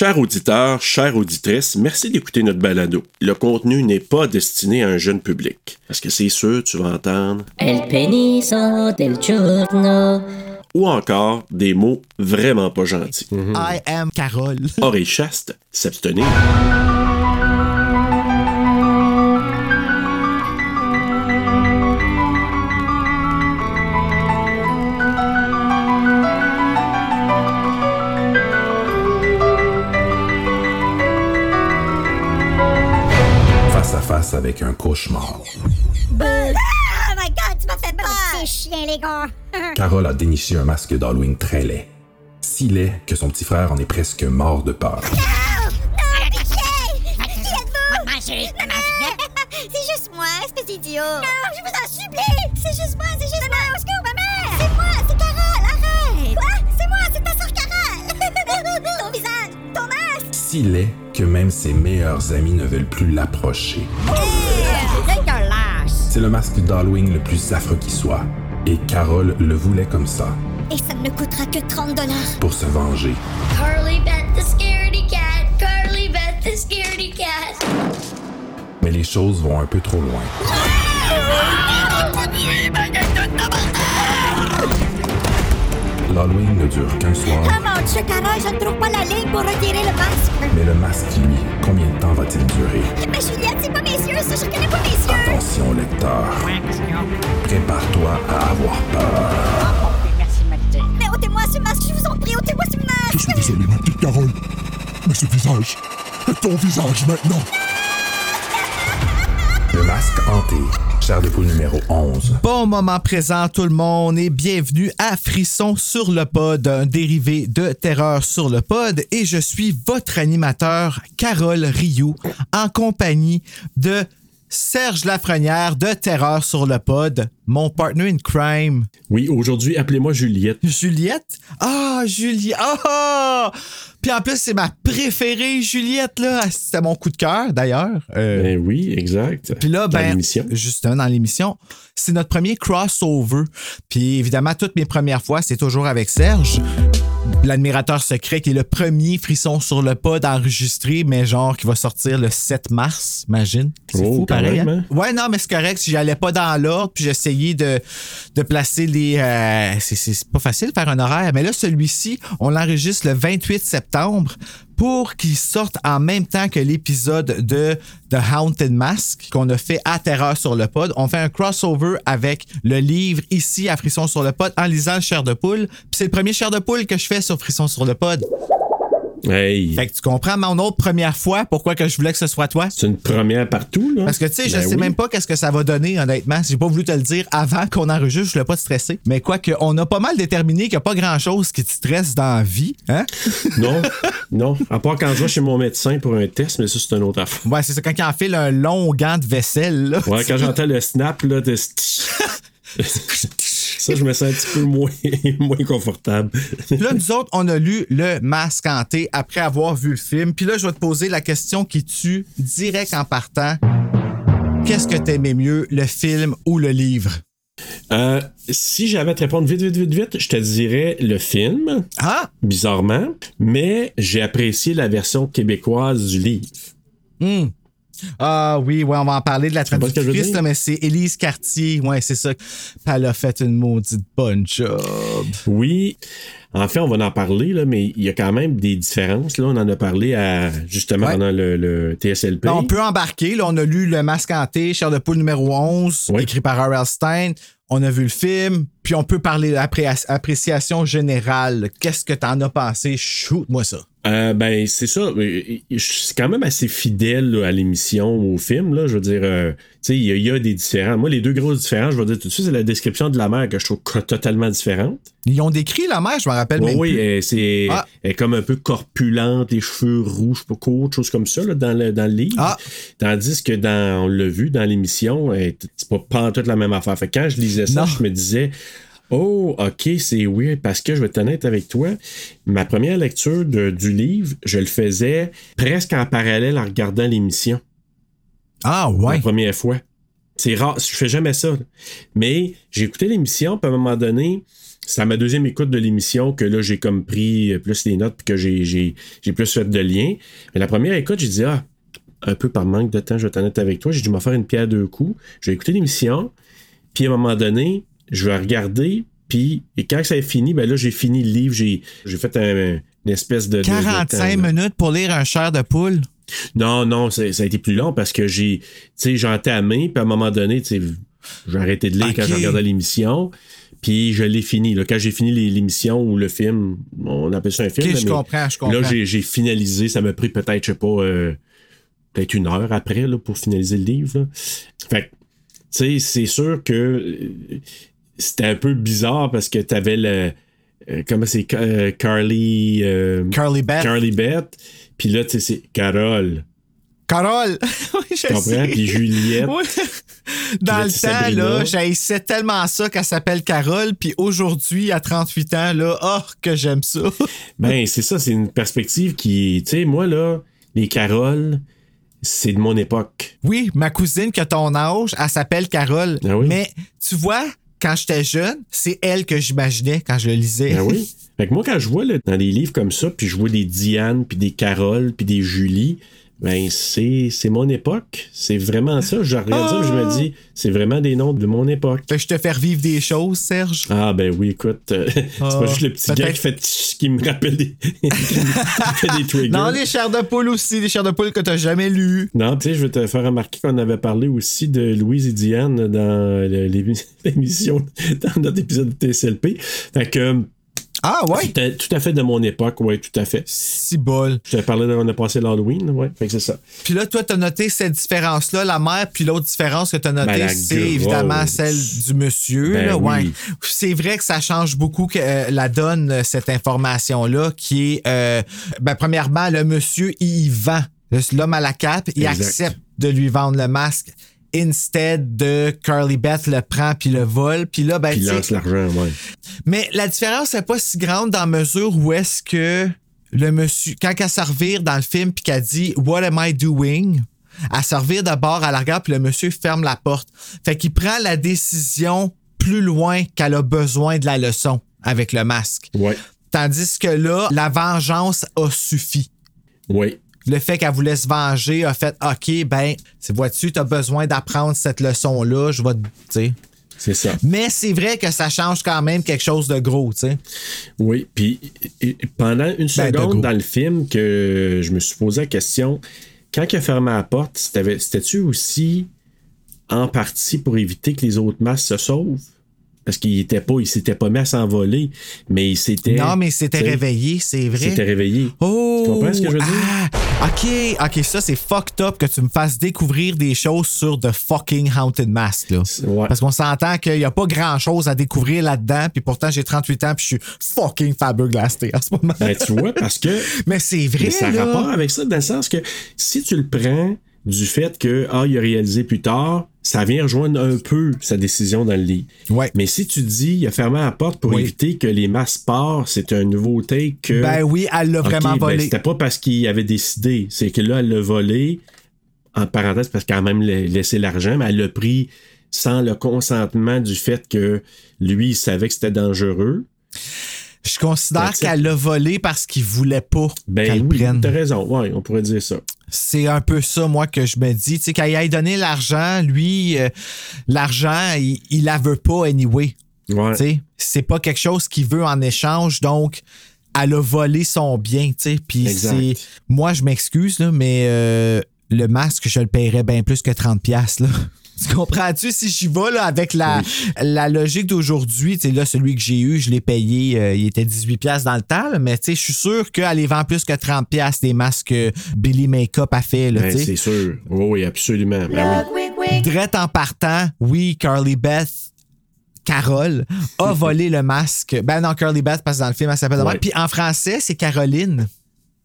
Chers auditeurs, chères auditrices, merci d'écouter notre balado. Le contenu n'est pas destiné à un jeune public. Parce que c'est sûr, tu vas entendre? El peniso del giorno. Ou encore des mots vraiment pas gentils. I am Carole. Chaste, s'abstenir. Avec un cauchemar. Oh my god, tu m'as fait peur! C'est chien, les gars! Carole a déniché un masque d'Halloween très laid. Si laid que son petit frère en est presque mort de peur. Non, pitié! Qui êtes-vous? Maman, maman, C'est juste moi, espèce d'idiot! Non, je vous en supplie! C'est juste moi, c'est juste moi! Au secours, maman! C'est moi, c'est Carole, arrête! Quoi? C'est moi, c'est ta soeur Carole! ton visage! Si laid que même ses meilleurs amis ne veulent plus l'approcher. C'est le masque d'Halloween le plus affreux qui soit. Et Carole le voulait comme ça, Et ça ne me coûtera que 30 dollars. pour se venger. Carly Beth the scaredy cat. Carly Beth the scaredy cat. Mais les choses vont un peu trop loin. L'Halloween ne dure qu'un soir, Dieu, Carole, je ne trouve pas la pour retirer le masque! mais le masque, lui, combien de temps va-t-il durer? Mais Juliette, c'est pas mes yeux, ça, je reconnais pas mes yeux! Attention, lecteur. Prépare-toi à avoir peur. Merci, Mathilde. Mais ôtez-moi ce masque, je vous en prie, ôtez-moi ce Je masque! suis désolé, ma petite Carole. Mais ce visage est ton visage maintenant. Le masque hanté. Numéro 11. Bon moment présent tout le monde et bienvenue à Frisson sur le pod, un dérivé de Terreur sur le pod et je suis votre animateur Carole Rioux en compagnie de Serge Lafrenière de Terreur sur le pod, mon partner in crime. Oui, aujourd'hui, appelez-moi Juliette. Juliette? Ah, Juliette! Ah! Puis en plus, c'est ma préférée, Juliette, là. C'était mon coup de cœur, d'ailleurs. Euh, Ben oui, exact. puis là, Dans ben, l'émission. justement, dans l'émission, c'est notre premier crossover. Puis évidemment, toutes mes premières fois, c'est toujours avec Serge, l'admirateur secret, qui est le premier frisson sur le pod enregistré, mais genre qui va sortir le 7 mars, imagine. C'est Oh, fou, pareil. même, hein? Ouais, non, mais c'est correct. Si j'allais pas dans l'ordre, puis j'essayais de, de placer les. euh, c'est pas facile de faire un horaire, mais là, celui-ci, on l'enregistre le 28 septembre pour qu'il sorte en même temps que l'épisode de The Haunted Mask qu'on a fait à Terreur sur le pod. On fait un crossover avec le livre ici à Frisson sur le pod en lisant le chair de poule. Puis c'est le premier chair de poule que je fais sur Frisson sur le pod. Hey, Fait que tu comprends mon autre première fois pourquoi que je voulais que ce soit toi? c'est une première partout, là. Parce que tu sais, je Ben sais oui. même pas qu'est-ce que ça va donner, honnêtement. J'ai pas voulu te le dire avant qu'on enregistre, je voulais pas te stresser. Mais quoi que, on a pas mal déterminé qu'il n'y a pas grand-chose qui te stresse dans la vie, hein? Non, non. À part quand je vais chez mon médecin pour un test, mais ça, c'est une autre affaire. Ouais, c'est ça, quand il enfile un long gant de vaisselle, là. Ouais, quand j'entends le snap, là, de... ça, je me sens un petit peu moins, moins confortable. Puis là, nous autres, on a lu Le Masque hanté après avoir vu le film. Puis là, je vais te poser la question qui tue direct en partant. Qu'est-ce que t'aimais mieux, le film ou le livre? Euh, si j'avais à te répondre vite, vite, vite, vite, je te dirais le film, Ah! bizarrement, mais j'ai apprécié la version québécoise du livre. Hmm. Ah oui, ouais, on va en parler de la traductrice, mais c'est Élise Cartier. Ouais, c'est ça. Elle a fait une maudite bonne job. Oui, en fait, on va en parler, là, mais il y a quand même des différences. Là. On en a parlé à, justement Ouais. pendant le, le TSLP. On peut embarquer. Là, on a lu Le Masque hanté, Chair de poule numéro 11, Oui. écrit par R.L. Stein. On a vu le film, puis on peut parler d'appréciation générale. Qu'est-ce que t'en as pensé? Shoot-moi ça. Euh, ben, c'est ça. Euh, C'est quand même assez fidèle là, à l'émission, au film. Là. Je veux dire, euh, tu sais, il y, a- il y a des différents. Moi, les deux grosses différences, je vais dire tout de suite, c'est la description de la mer que je trouve totalement différente. Ils ont décrit la mer, je me rappelle même oui, c'est Ah. elle est comme un peu corpulente, les cheveux rouges, pas courts, choses comme ça là, dans, le, dans le livre. Ah. Tandis que dans, on l'a vu dans l'émission, c'est pas, pas toute la même affaire. Fait que quand je lisais ça, Non. je me disais, oh, ok, c'est weird, parce que je vais être honnête avec toi, ma première lecture de- du livre, je le faisais presque en parallèle en regardant l'émission Ah la ouais. première fois. C'est rare, je fais jamais ça. Mais j'ai écouté l'émission, puis à un moment donné, c'est à ma deuxième écoute de l'émission que là, j'ai comme pris plus les notes puis que j'ai, j'ai, j'ai plus fait de liens. Mais la première écoute, j'ai dit, ah, un peu par manque de temps, je vais être honnête avec toi, j'ai dû m'en faire une pierre deux coups. Je vais écouter l'émission, puis à un moment donné, je vais regarder, puis et quand ça est fini, ben là, j'ai fini le livre, j'ai, j'ai fait un- une espèce de... de- de 45 temps, là. minutes pour lire un chair de poule? Non, non, ça, a été plus long parce que j'ai, tu sais, j'ai entamé, puis à un moment donné, tu sais, j'ai arrêté de lire quand je regardais l'émission, puis je l'ai fini. Là, quand j'ai fini l'émission ou le film, on appelle ça un film. Là, je comprends, je comprends. Là, j'ai, j'ai finalisé, ça m'a pris peut-être, je sais pas, euh, peut-être une heure après là, pour finaliser le livre. là. Fait que, tu sais, c'est sûr que euh, c'était un peu bizarre parce que t'avais le. euh, comment c'est euh, Carly. euh, Carly Beth. Carly Beth. Puis là, tu sais, c'est Carole. Carole! oui, je comprends? sais. Puis Juliette. Oui. Dans là, le temps, Sabrina. là, j'haïssais tellement ça qu'elle s'appelle Carole, puis aujourd'hui, à 38 ans, là, oh, que j'aime ça. Ben, c'est ça, c'est une perspective qui. Tu sais, moi, là, les Caroles, c'est de mon époque. Oui, ma cousine qui a ton âge, elle s'appelle Carole. Ah oui? Mais tu vois, quand j'étais jeune, c'est elle que j'imaginais quand je le lisais. Ben oui. Fait que moi, quand je vois là, dans des livres comme ça, puis je vois des Diane, puis des Caroles, puis des Julie, ben c'est c'est mon époque. C'est vraiment ça. Je regarde ça, je me dis, c'est vraiment des noms de mon époque. Fait que je te fais revivre des choses, Serge. Ah ben oui, écoute, euh, c'est Ah, pas juste le petit gars qui fait tch- qui me rappelle des qui fait des triggers. Non, les chairs de poule aussi, les chairs de poule que t'as jamais lues. Non, tu sais, je vais te faire remarquer qu'on avait parlé aussi de Louise et Diane dans l'émission, dans notre épisode de TSLP. Fait que, Ah ouais? c'était tout à fait de mon époque, ouais, tout à fait. Si bol. Je te parlais de, on a passé l'Halloween, ouais, fait que c'est ça. Puis là, toi, t'as noté cette différence-là, la mère, puis l'autre différence que t'as notée, Ben, c'est évidemment celle du monsieur. Ben là, ouais. oui. C'est vrai que ça change beaucoup que euh, la donne, euh, cette information-là, qui est, euh, ben, premièrement, le monsieur, il y vend. L'homme à la cape, il Exact. accepte de lui vendre le masque. Instead de Carly Beth le prend puis le vole. Puis là, ben, Puis lance l'argent, ouais. mais la différence n'est pas si grande dans mesure où est-ce que le monsieur, quand elle servir dans le film puis qu'elle dit What am I doing? À servir d'abord à la regarde puis le monsieur ferme la porte. Fait qu'il prend la décision plus loin qu'elle a besoin de la leçon avec le masque. Ouais, Tandis que là, la vengeance a suffi. ouais. Le fait qu'elle voulait se venger a fait OK, ben, tu vois-tu, t'as besoin d'apprendre cette leçon-là, je vais te. C'est ça. Mais c'est vrai que ça change quand même quelque chose de gros, tu sais. Oui, puis pendant une Ben, de seconde dans le film que je me suis posé la question, quand il a fermé la porte, c'était- c'était-tu aussi en partie pour éviter que les autres masques se sauvent? Parce qu'il était pas, il s'était pas mis à s'envoler, mais il s'était. Non, mais il s'était réveillé, c'est Il vrai. s'était réveillé. Oh! Tu comprends ce que je veux dire? Ah, ok, ok, ça c'est fucked up que tu me fasses découvrir des choses sur The fucking Haunted Mask. Là. Ouais. Parce qu'on s'entend qu'il n'y a pas grand chose à découvrir là-dedans, puis pourtant j'ai 38 ans, puis je suis fucking fabulous en ce moment. Ben, tu vois, parce que Mais c'est vrai. Mais ça a là. rapport avec ça, dans le sens que si tu le prends du fait que ah, il a réalisé plus tard, ça vient rejoindre un peu sa décision dans le lit. Ouais. Mais si tu dis il a fermé la porte pour Oui. éviter que les masses partent, c'est un nouveau take que. Ben oui, elle l'a vraiment ben, volé. c'était pas parce qu'il avait décidé, c'est que là, elle l'a volé, en parenthèse, parce qu'elle a même la- laissé l'argent, mais elle l'a pris sans le consentement du fait que lui, il savait que c'était dangereux. Je considère it. qu'elle l'a volé parce qu'il voulait pas Ben qu'elle oui, prenne. t'as raison, ouais, on pourrait dire ça. C'est un peu ça, moi, que je me dis. Tu sais, quand il a donné l'argent, lui, euh, l'argent, il, il la veut pas anyway. Ouais. Tu sais, c'est pas quelque chose qu'il veut en échange, donc elle a volé son bien, tu sais. Puis c'est. Moi, je m'excuse, mais euh, le masque, je le paierais bien plus que 30$, piastres, là. Tu comprends-tu? Si j'y vais là, avec la, la logique d'aujourd'hui, tu sais, là, celui que j'ai eu, je l'ai payé, euh, il était 18$ piastres dans le temps, là, mais tu sais, je suis sûr qu'elle les vend plus que 30$ piastres des masques que Billy Makeup a fait, là, Ben, tu sais. c'est sûr. Oui, oui, absolument. Ben oui. Drette en partant, oui, Carly Beth, Carole, a volé le masque. Ben non, Carly Beth, parce que dans le film, elle s'appelle. Ouais. Puis en français, c'est Caroline.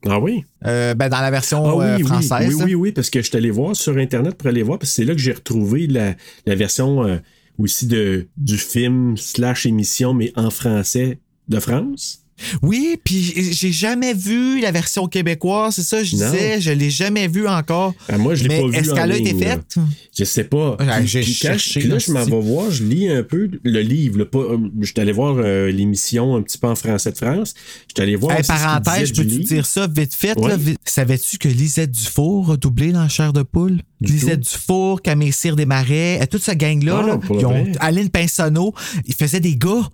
Ah oui? Euh, ben dans la version Ah oui, euh, oui, française. oui, oui, oui, parce que je suis allé voir sur Internet pour aller voir, parce que c'est là que j'ai retrouvé la, la version euh, aussi de, du film slash émission, mais en français de France. Oui, puis j'ai jamais vu la version québécoise, c'est ça, je Non. disais, je l'ai jamais vu encore. Ah, moi, je l'ai pas vu. est-ce qu'elle a été faite? Je sais pas. Puis- j'ai quand là, je m'en vais voir, je lis un peu le livre. là, pas, euh, je suis allé voir euh, l'émission un petit peu en français de France. Je suis allé voir. Hey, parenthèse, je disait peux du te livre. dire ça vite fait? Ouais. Savais-tu que Lisette Dufour a doublé dans Chair de poule? Du Lisette tout. Dufour, Camille Cyr Desmarais, toute cette gang-là, Ah, là, ils ont? Aline Pinsonneau, ils faisaient des gars.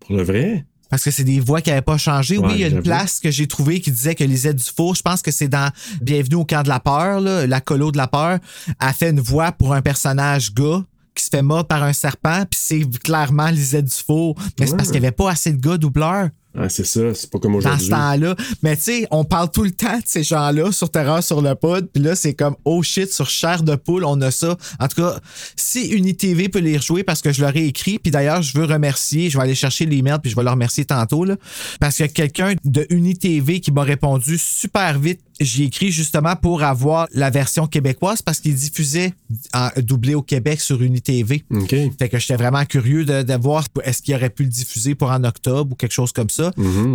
Pour le vrai? Parce que c'est des voix qui n'avaient pas changé. Ouais, oui, il y a une place que j'ai trouvée qui disait que Lisette Dufour, je pense que c'est dans Bienvenue au camp de la peur, là, la colo de la peur, a fait une voix pour un personnage gars qui se fait mordre par un serpent, puis c'est clairement Lisette Dufour. Mais c'est parce qu'il n'y avait pas assez de gars doubleurs Ah, c'est ça. C'est pas comme dans aujourd'hui. ce temps-là. Mais tu sais, on parle tout le temps de ces gens-là sur Terreur sur le pod, puis là, c'est comme oh shit, sur chair de poule, on a ça. En tout cas, si UniTV peut les rejouer parce que je leur ai écrit, puis d'ailleurs, je veux remercier, je vais aller chercher l'email, puis je vais leur remercier tantôt, là, parce qu'il y a quelqu'un de UniTV qui m'a répondu super vite. J'y ai écrit justement pour avoir la version québécoise parce qu'il diffusait en doublé au Québec sur UniTV. OK. Fait que j'étais vraiment curieux de, de voir est-ce qu'il aurait pu le diffuser pour en octobre ou quelque chose comme ça.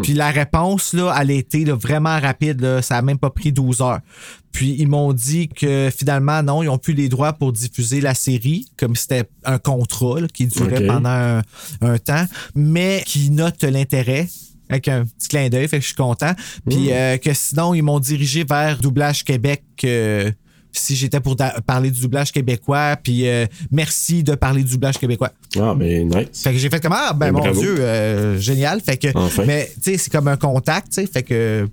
Puis la réponse, là, elle a été là, vraiment rapide. là. ça a même pas pris 12 heures. Puis ils m'ont dit que finalement, non, ils ont plus les droits pour diffuser la série, comme c'était un contrat là, qui durait pendant un, un temps, mais qui note l'intérêt avec un petit clin d'œil, fait que je suis content. Puis euh, que sinon, ils m'ont dirigé vers Doublage Québec. euh, si j'étais pour parler du doublage québécois, puis euh, merci de parler du doublage québécois. Ah, ben, nice. Fait que j'ai fait comme ah ben Ben, mon bravo. Dieu, euh, génial. Fait que Enfin. mais tu sais c'est comme un contact, tu sais. Fait que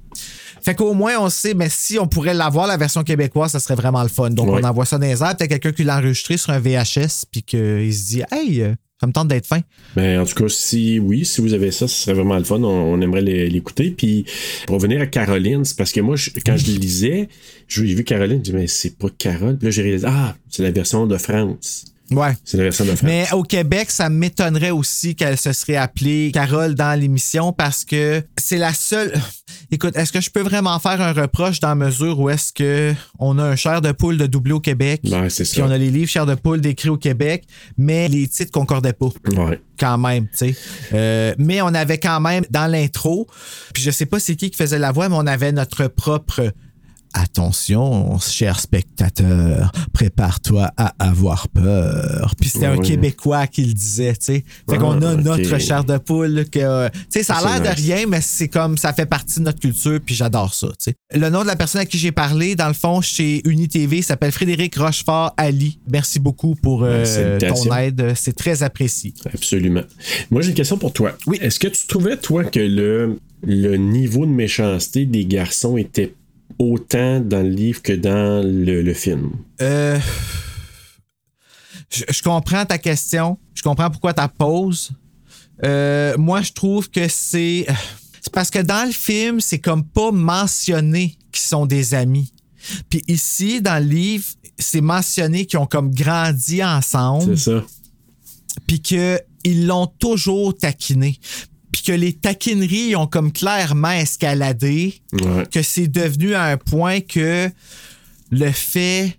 fait qu'au moins on sait, mais si on pourrait l'avoir la version québécoise, ça serait vraiment le fun. Donc Ouais. on envoie ça dans les airs, peut-être quelqu'un qui l'a enregistré sur un VHS, puis qu'il se dit hey, euh, ça me tente d'être fin. Ben, en tout cas, si oui, si vous avez ça, ce serait vraiment le fun. On, on aimerait l'écouter. Puis, pour revenir à Caroline, c'est parce que moi, je- quand je lisais, j'ai vu Caroline, je dis, mais c'est pas Carole. Puis là, j'ai réalisé, ah, c'est la version de France. Ouais. C'est de France. Mais au Québec, ça m'étonnerait aussi qu'elle se serait appelée Carole dans l'émission parce que c'est la seule. Écoute, est-ce que je peux vraiment faire un reproche dans la mesure où est-ce que on a un chair de poule de doublé au Québec, Ben, c'est puis ça. on a les livres chair de poule décrits au Québec, mais les titres concordaient pas Ouais. quand même, tu sais. Euh, mais on avait quand même dans l'intro, puis je sais pas c'est qui qui faisait la voix, mais on avait notre propre Attention, cher spectateur, prépare-toi à avoir peur. Puis c'était un. Québécois qui le disait, tu sais. Fait Ah, qu'on a ok. notre chair de poule que, tu sais, ça a C'est l'air de rien, mais c'est comme ça fait partie de notre culture, puis j'adore ça, tu sais. Le nom de la personne à qui j'ai parlé, dans le fond, chez UniTV, s'appelle Frédéric Rochefort Ali. Merci beaucoup pour euh, ton aide, c'est très apprécié. Absolument. Moi, j'ai une question pour toi. Oui. Est-ce que tu trouvais, toi, que le, le niveau de méchanceté des garçons était autant dans le livre que dans le, le film? Euh, je, je comprends ta question. Je comprends pourquoi tu poses. Euh, moi, je trouve que c'est. C'est parce que dans le film, c'est comme pas mentionné qu'ils sont des amis. Puis ici, dans le livre, c'est mentionné qu'ils ont comme grandi ensemble C'est ça. puis qu'ils l'ont toujours taquiné. Puis que les taquineries ont comme clairement escaladé Ouais. que c'est devenu à un point que le fait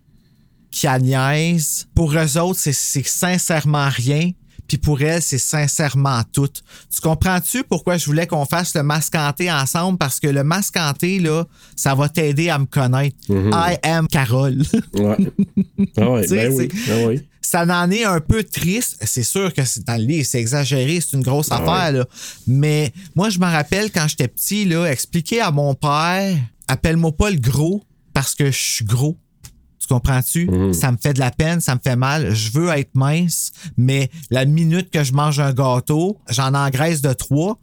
qu'il niaise, pour eux autres, c'est sincèrement rien. Puis pour elle, c'est sincèrement tout. Tu comprends-tu pourquoi je voulais qu'on fasse le mascanté ensemble? Parce que le mascanté, là, ça va t'aider à me connaître. I am Carole. Ouais. Ah ouais, ben oui. c'est- Ah oui. ça en est un peu triste. C'est sûr que c'est dans le livre, c'est exagéré, c'est une grosse Ah affaire. Là. Mais moi, je me rappelle quand j'étais petit, là, expliquer à mon père, appelle-moi pas le gros parce que je suis gros. Tu comprends-tu? Ça me fait de la peine, ça me fait mal. Je veux être mince, mais la minute que je mange un gâteau, j'en engraisse de trois,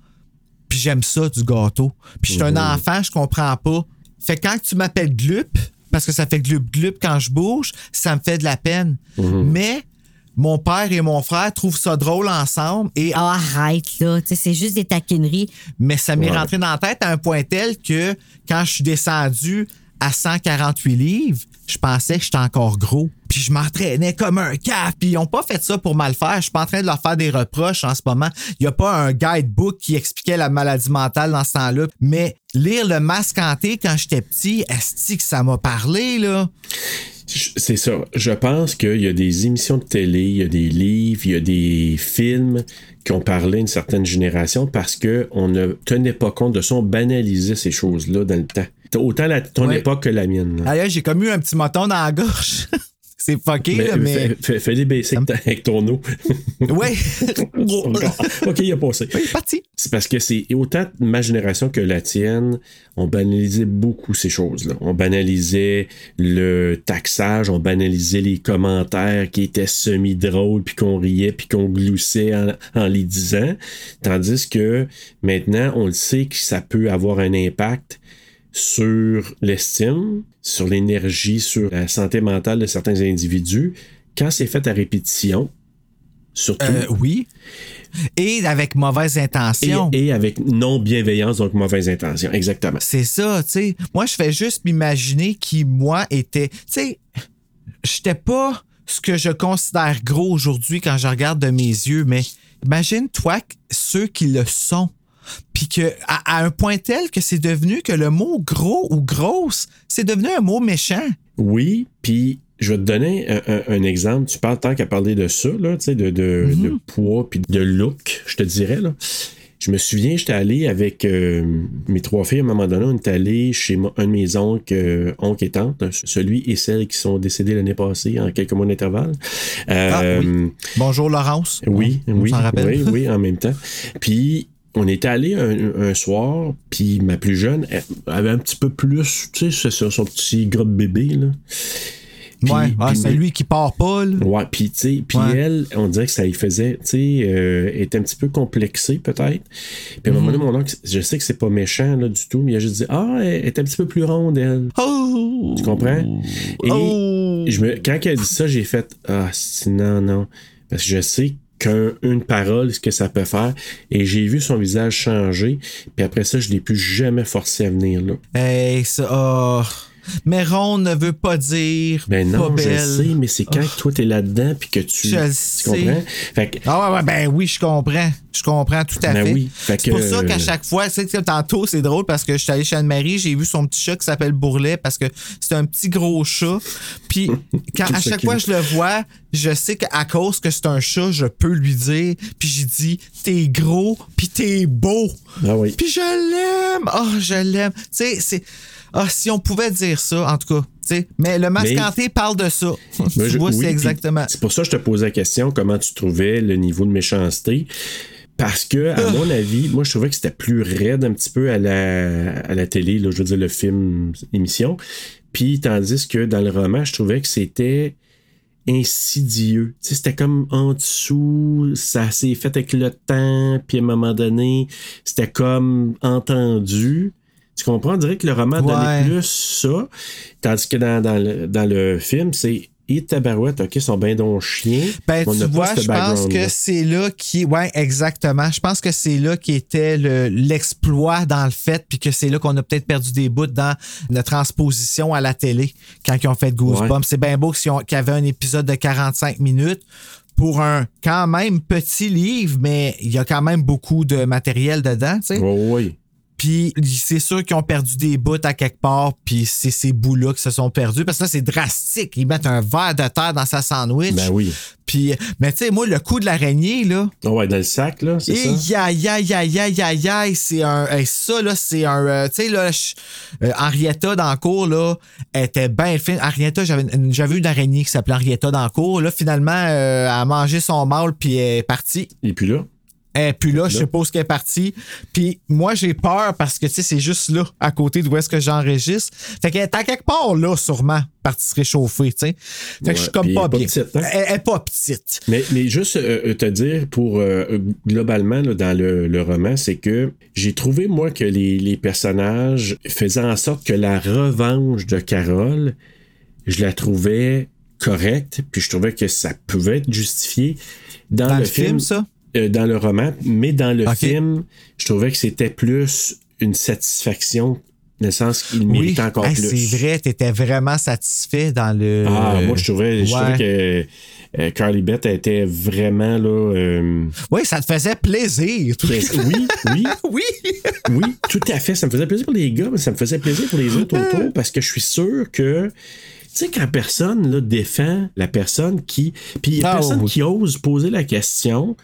puis j'aime ça du gâteau. Puis je suis un enfant, je comprends pas. Fait que quand tu m'appelles glup, parce que ça fait glup glup quand je bouge, ça me fait de la peine. Mais mon père et mon frère trouvent ça drôle ensemble et Ah, arrête, là. C'est juste des taquineries. mais ça m'est Ouais. rentré dans la tête à un point tel que quand je suis descendu à 148 livres, je pensais que j'étais encore gros. Puis je m'entraînais comme un cap. Puis ils n'ont pas fait ça pour mal faire. Je suis pas en train de leur faire des reproches en ce moment. Il n'y a pas un guidebook qui expliquait la maladie mentale dans ce temps-là. Mais lire le masque hanté quand j'étais petit, est-ce que ça m'a parlé, là? C'est ça. Je pense qu'il y a des émissions de télé, il y a des livres, il y a des films qui ont parlé à une certaine génération parce qu'on ne tenait pas compte de ça, on banalisait ces choses-là dans le temps. Autant la, ton Ouais. époque que la mienne. là. D'ailleurs, j'ai comme eu un petit moton dans la gorge. c'est fucké, Mais, là, mais. fais- fais- baisser avec ta- avec ton eau. Ouais. ok, il a passé. Oui, parti. C'est parce que c'est autant ma génération que la tienne, on banalisait beaucoup ces choses-là. On banalisait le taxage, on banalisait les commentaires qui étaient semi-drôles, puis qu'on riait, puis qu'on gloussait en, en les disant. Tandis que maintenant, on le sait que ça peut avoir un impact sur l'estime, sur l'énergie, sur la santé mentale de certains individus. Quand c'est fait à répétition, surtout. Euh, oui. Et avec mauvaise intention. Et, et avec non-bienveillance, donc mauvaise intention. Exactement. C'est ça, tu sais. Moi, je fais juste m'imaginer qui, moi, était. Tu sais, j'étais pas ce que je considère gros aujourd'hui quand je regarde de mes yeux, mais imagine-toi que ceux qui le sont. Puis que, à, à un point tel que c'est devenu que le mot gros ou grosse, c'est devenu un mot méchant. Oui, puis je vais te donner un, un- un exemple. Tu parles tant qu'à parler de ça, là, de, de, Mm-hmm. de poids puis de look, je te dirais. Là. Je me souviens, j'étais allé avec euh, mes trois filles à un moment donné, on est allé chez un de mes oncles, euh, oncles et tantes, celui et celle qui sont décédés l'année passée en quelques mois d'intervalle. Euh, Ah, oui. Bonjour, Laurence. Oui, On- oui, oui, oui, en même temps. Puis on était allé un, un soir, puis ma plus jeune elle avait un petit peu plus, tu sais, ça, son petit gros bébé là. Ouais, c'est lui qui part pas, là. Ouais, puis tu sais, puis Ouais. elle, on dirait que ça y faisait, tu sais, euh, était un petit peu complexée peut-être. Puis à un moment donné, Mhm. mon oncle, je sais que c'est pas méchant là du tout, mais il a juste dit ah, elle est un petit peu plus ronde elle. Oh! Tu comprends? Et Oh! je me, quand elle a dit ça, j'ai fait Ah, non, non. Parce que je sais qu'une parole, ce que ça peut faire. Et j'ai vu son visage changer. Puis après ça, je l'ai plus jamais forcé à venir là. Hey, ça. oh. Mais ronde ne veut pas dire Ben non, pas je belle. sais, mais c'est quand toi t'es là-dedans puis que tu. Je le tu sais. comprends? Fait que, Ah ouais, ouais, ben oui, je comprends. Je comprends tout à Ben fait. oui. Fait c'est pour ça qu'à chaque fois, tu sais, que tantôt, c'est drôle parce que je suis allé chez Anne-Marie, j'ai vu son petit chat qui s'appelle Bourlet parce que c'est un petit gros chat. Puis quand à chaque fois que je le vois, je sais qu'à cause que c'est un chat, je peux lui dire. Puis j'ai dit, t'es gros, puis t'es beau. ah oui. Puis je l'aime. Oh, je l'aime. Tu sais, c'est. Ah, si on pouvait dire ça, en tout cas. Mais le mascanté parle de ça. Tu je- vois, oui, c'est exactement. C'est pour ça que je te posais la question comment tu trouvais le niveau de méchanceté? Parce que, à Ah. mon avis, moi, je trouvais que c'était plus raide un petit peu à la, à la télé, là, je veux dire, le film, émission. Puis, tandis que dans le roman, je trouvais que c'était insidieux. C'était comme en dessous, ça s'est fait avec le temps, puis à un moment donné, c'était comme entendu. Tu comprends? On dirait que le roman Ouais. donnait plus ça, tandis que dans, dans le, dans le film, c'est et tabarouette, ok, sont bien donc chiens. Ben, tu vois, je pense que c'est là qui. Ouais, exactement. Je pense que c'est là qui était le- l'exploit dans le fait, puis que c'est là qu'on a peut-être perdu des bouts dans la transposition à la télé quand ils ont fait Goosebumps. Ouais. C'est bien beau qu'ils y avait un épisode de 45 minutes pour un quand même petit livre, mais il y a quand même beaucoup de matériel dedans, tu sais. Oui, oui. Puis c'est sûr qu'ils ont perdu des bouts à quelque part, puis c'est ces bouts-là qui se sont perdus. Parce que là, c'est drastique. Ils mettent un verre de terre dans sa sandwich. Ben oui. Puis, mais tu sais, moi, le coup de l'araignée, là. Ah ouais, dans le sac, là, c'est ça? Et aïe, aïe, aïe, aïe, aïe, aïe, c'est un. hey, ça, là, c'est un. euh, tu sais, là, euh, Henrietta dans le cours, là, elle était bien fine. Henrietta, j'avais une araignée qui s'appelait Henrietta dans le cours. Là, finalement, euh, elle a mangé son mâle, puis elle est partie. Et puis là? Et puis là, je suppose qu'elle est partie. Puis moi, j'ai peur parce que, tu sais, c'est juste là, à côté d'où est-ce que j'enregistre. Fait qu'elle est à quelque part là, sûrement, partie se réchauffer, tu sais. Fait que je suis comme pas est bien. petite, hein? Elle elle est pas petite. Mais, mais juste euh, te dire, pour euh, globalement, là, dans le, le roman, c'est que j'ai trouvé, moi, que les, les personnages faisaient en sorte que la revanche de Carole, je la trouvais correcte, puis je trouvais que ça pouvait être justifié dans, Dans le, le film, ça? Euh, dans le roman, mais dans le film, je trouvais que c'était plus une satisfaction, dans le sens qu'il Oui, méritait encore Hey, plus. c'est vrai, t'étais vraiment satisfait dans le. Ah, moi, je trouvais, je Ouais. trouvais que euh, Carly Beth était vraiment là. euh, Oui, ça te faisait plaisir. tout- oui, oui, oui. oui, tout à fait. Ça me faisait plaisir pour les gars, mais ça me faisait plaisir pour les autres autour parce que je suis sûr que. Tu Tu sais, quand personne là, défend la personne qui. Puis il y a Ah, personne oui. qui ose poser la question.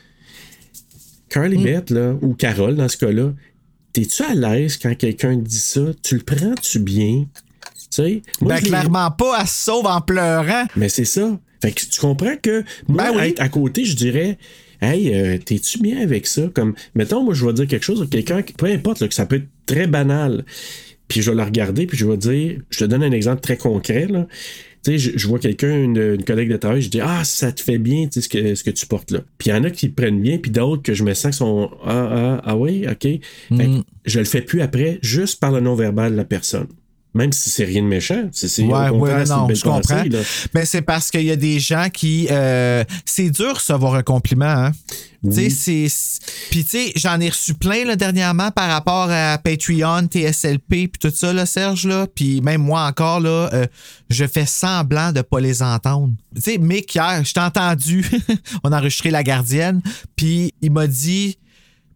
Carly Mm. Beth, là, ou Carole, dans ce cas-là, t'es-tu à l'aise quand quelqu'un te dit ça? Tu le prends-tu bien? Tu sais? moi, Ben, clairement pas, elle se sauve en pleurant. Mais c'est ça. Fait que tu comprends que moi, Ben oui. être à côté, je dirais. Hey, euh, t'es-tu bien avec ça? Comme, mettons, moi, je vais dire quelque chose à quelqu'un, qui- peu importe, là, que ça peut être très banal. Puis je vais la regarder, puis je vais dire, je te donne un exemple très concret, là. Tu sais, je, vois quelqu'un, une, une collègue de travail, je dis, ah, ça te fait bien, tu sais, ce que, ce que tu portes là. Puis il y en a qui prennent bien, puis d'autres que je me sens qui sont, ah, ah, ah oui, OK. Fait que je le fais plus après, juste par le non-verbal de la personne. Même si c'est rien de méchant. C'est, Ouais, ouais, non, je comprends. pensée. Mais c'est parce qu'il y a des gens qui. euh, c'est dur recevoir un compliment, hein? Tu sais, c'est. c'est- Puis, tu sais, j'en ai reçu plein, là, dernièrement, par rapport à Patreon, TSLP, puis tout ça, là, Serge, là. Puis, même moi encore, là, euh, je fais semblant de pas les entendre. Tu sais, Mick, hier, je t'ai entendu. On a enregistré La Gardienne, puis il m'a dit.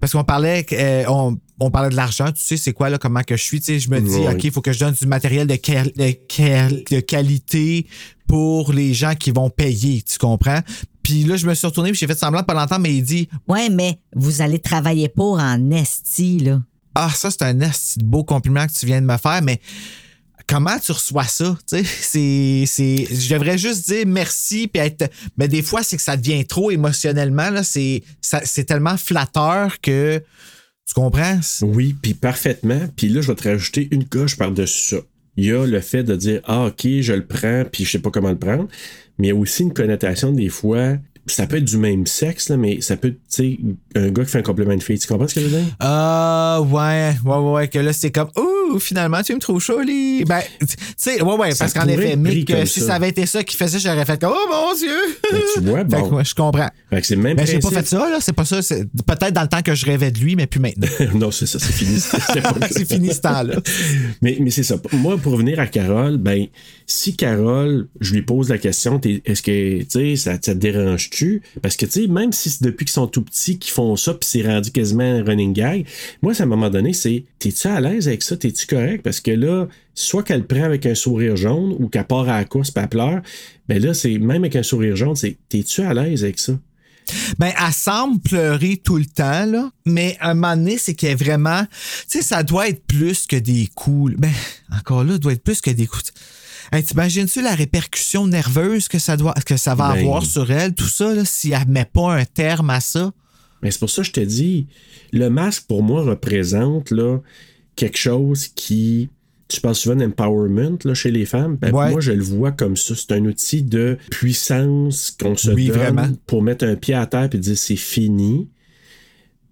Parce qu'on parlait, euh, on, on parlait de l'argent, tu sais, c'est quoi, là, comment que je suis, tu sais, je me dis. OK, il faut que je donne du matériel de, qual- de qual- de qualité pour les gens qui vont payer, tu comprends? Puis là, je me suis retourné, puis j'ai fait semblant de pas l'entendre, mais il dit, Ouais, mais vous allez travailler pour en esti, là. ah, ça, c'est un esti de beau compliment que tu viens de me faire, mais comment tu reçois ça? Tu sais, c'est, c'est, je devrais juste dire merci, puis être, mais des fois, c'est que ça devient trop émotionnellement, là, c'est, ça- c'est tellement flatteur que, tu comprends? Oui, puis parfaitement. Puis là, je vais te rajouter une coche par-dessus ça. Il y a le fait de dire Ah, OK, je le prends, puis je sais pas comment le prendre. Mais il y a aussi une connotation des fois. Ça peut être du même sexe, là, mais ça peut être, tu sais, un gars qui fait un compliment à une fille. Tu comprends ce que je veux dire? Ah, ouais, ouais, ouais, ouais, que là, c'est comme, ouh, finalement, tu me trouves jolie. Ben, tu sais, ouais, ouais, Ça parce qu'en effet, Mick, euh, si ça. ça avait été ça qui faisait, j'aurais fait comme, oh mon Dieu! Ben, tu vois, Fait bon. que, ouais, je comprends. Fait que c'est le même Mais j'ai pas fait ça, là, c'est pas ça. c'est Peut-être dans le temps que je rêvais de lui, mais plus maintenant. non, c'est ça, c'est fini. C'est fini ce temps-là. Mais, mais c'est ça. Moi, pour revenir à Carole, ben, si Carole, je lui pose la question, t'es- est-ce que, tu sais, ça, ça te dérange-tu? Parce que, tu sais, même si c'est depuis qu'ils sont tout petits qu'ils font ça, puis c'est rendu quasiment un running gag, moi, à un moment donné, c'est, t'es-tu à l'aise avec ça? T'es-tu correct? Parce que là, soit qu'elle prend avec un sourire jaune ou qu'elle part à la course elle pleure, ben là, c'est, même avec un sourire jaune, c'est, t'es-tu à l'aise avec ça? Ben, elle semble pleurer tout le temps, là. Mais un moment donné, c'est qu'elle est vraiment. Tu sais, ça doit être plus que des coups. Ben, encore là, ça doit être plus que des coups. Hey, T'imagines-tu la répercussion nerveuse que ça, doit, que ça va Ben. avoir sur elle, tout ça, là, si elle met pas un terme à ça? Mais c'est pour ça que je te dis, le masque pour moi représente là, quelque chose qui. Tu parles souvent d'empowerment chez les femmes. Ben, Ouais. Moi, je le vois comme ça. C'est un outil de puissance qu'on se Oui, donne vraiment. pour mettre un pied à terre et dire c'est fini.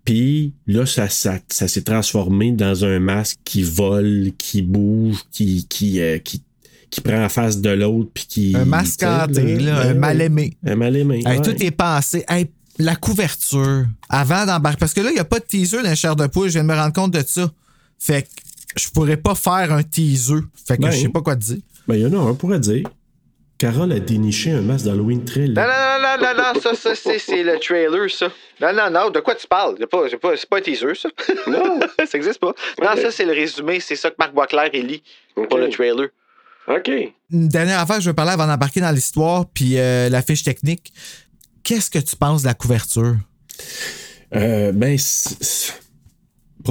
Puis là, ça, ça, ça s'est transformé dans un masque qui vole, qui bouge, qui, qui, euh, qui, qui prend en face de l'autre. Puis qui. Un masque hanté, là, un ben, mal-aimé. Un mal-aimé. Hey, ouais. Tout est. Hey, la couverture, avant d'embarquer. Parce que là, il n'y a pas de teaser dans chair de poule. Je viens de me rendre compte de ça. Fait que je pourrais pas faire un teaser. Fait que Ben. je sais pas quoi te dire. Ben, il y en a un, on pourrait dire. Carole a déniché un masque d'Halloween très. Non, non, non, non, non, ça, ça c'est, c'est le trailer, ça. Non, non, non, de quoi tu parles? C'est pas, c'est pas, c'est pas un teaser, ça. Non, ça existe pas. Non, ça, c'est le résumé. C'est ça que Marc Boisclair il lit pour le trailer. OK. Une dernière affaire je veux parler avant d'embarquer dans l'histoire, puis euh, la fiche technique. Qu'est-ce que tu penses de la couverture? Euh, ben, c'est- c'est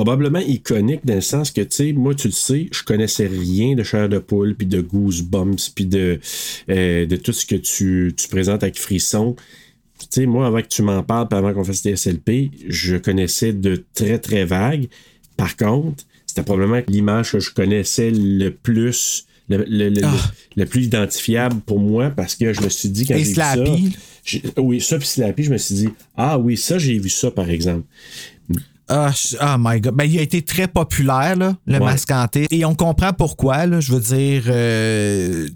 probablement iconique dans le sens que, tu sais, moi, tu le sais, je connaissais rien de chair de poule, puis de goosebumps, puis de, euh, de tout ce que tu, tu présentes avec frisson. Tu sais, moi, avant que tu m'en parles, avant qu'on fasse des SLP, je connaissais de très, très vagues. Par contre, c'était probablement l'image que je connaissais le plus, le, le- le- Ah. le plus identifiable pour moi, parce que je me suis dit, quand j'ai vu ça... Oui, ça, puis Slappy, je me suis dit, ah oui, ça, j'ai vu ça, par exemple. Ah, oh my god. Ben, il a été très populaire, là, le Ouais. masque hanté. Et on comprend pourquoi, là. Je veux dire, euh,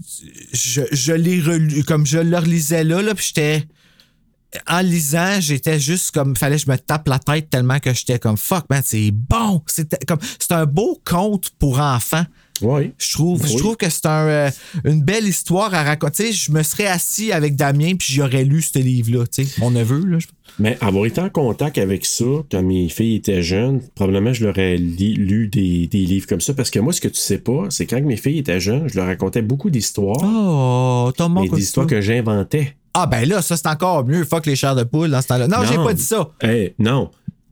je, je l'ai relu, comme je le relisais là, là, puis j'étais. En lisant, j'étais juste comme. Fallait que je me tape la tête tellement que j'étais comme fuck, man, c'est bon. C'était comme. C'est un beau conte pour enfants. Oui. Je trouve, je trouve que c'est un, euh, une belle histoire à raconter. Je me serais assis avec Damien puis j'aurais lu ce livre-là. tu sais, Mon neveu, là. je- Mais avoir été en contact avec ça quand mes filles étaient jeunes, probablement je leur ai li- lu des, des livres comme ça. Parce que moi, ce que tu sais pas, c'est quand mes filles étaient jeunes, je leur racontais beaucoup d'histoires. Oh, mais des histoires que j'inventais. Ah, ben là, ça, c'est encore mieux. Fuck les chairs de poule dans ce temps-là. Non, j'ai pas dit ça. Eh, non,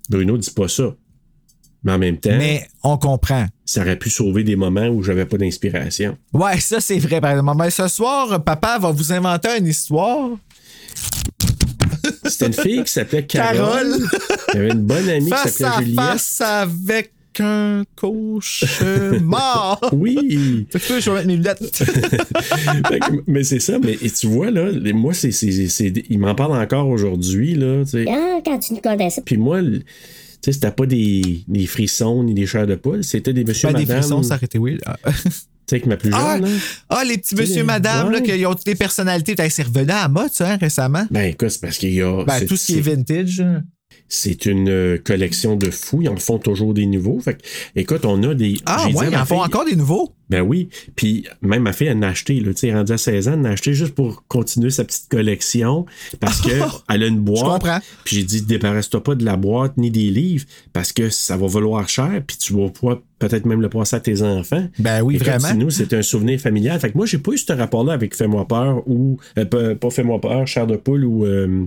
Bruno dit pas ça. Mais en même temps, Mais on comprend. ça aurait pu sauver des moments où j'avais pas d'inspiration. Ouais, ça, c'est vrai, par exemple. Mais ce soir, papa va vous inventer une histoire. C'était une fille qui s'appelait Carole. Carole. Il y avait une bonne amie qui Face s'appelait à Juliette. face avec un cauchemar. Oui. Fait que je vais mettre mes lunettes. Mais c'est ça, mais et tu vois, là, les- moi, c'est, c'est, c'est- il m'en parle encore aujourd'hui, là, tu sais. Ah, quand tu nous contais ça. Puis moi, sais, c'était pas des, des frissons ni des chairs de poule, c'était des monsieur, Ben, des madame. frissons, ça été weird. Ah. Tu sais, avec ma plus jeune, Ah, là. ah, les petits Tu monsieur, madame, là, qui ont toutes les personnalités. C'est revenu à la mode, ça, hein, récemment. Ben, écoute, c'est parce qu'il y a. Ben, tout ce qui est vintage. C'est une euh, collection de fous. Ils en font toujours des nouveaux. Fait que, écoute, on a des. Ah, ouais, ils en font encore des nouveaux? Ben oui. Puis même ma fille, elle en a acheté, là, tu rendue à 16 ans, elle en a acheté juste pour continuer sa petite collection parce que elle a une boîte. comprends. Puis j'ai dit, débarrasse-toi pas de la boîte ni des livres parce que ça va valoir cher puis tu vas pouvoir peut-être même le passer à tes enfants. Ben oui, Et vraiment. nous, c'était un souvenir familial. Fait que moi, j'ai pas eu ce rapport-là avec Fais-moi peur ou euh, pas, Fais-moi peur, Chair de poule ou, euh,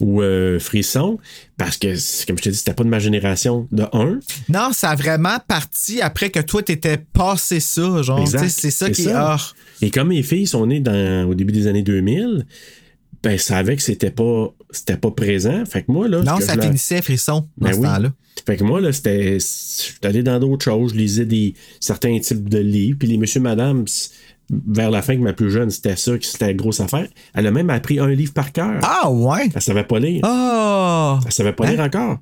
ou euh, Frisson. Parce que, c'est- comme je te dis, c'était pas de ma génération de 1. Non, ça a vraiment parti après que toi, t'étais passé ça, genre. C'est ça C'est qui ça. est. Et comme mes filles sont nées dans, au début des années 2000, ben, savaient que c'était pas, c'était pas présent. Fait que moi, là. Non, ça finissait frisson dans Ben ce oui. temps-là. Fait que moi, là, c'était. J'étais allé dans d'autres choses. Je lisais des, certains types de livres. Puis les monsieur, madame, vers la fin, que ma plus jeune, c'était ça, que c'était la grosse affaire. Elle a même appris un livre par cœur. Ah, ouais? Elle savait pas lire. Ah. Elle savait pas lire encore.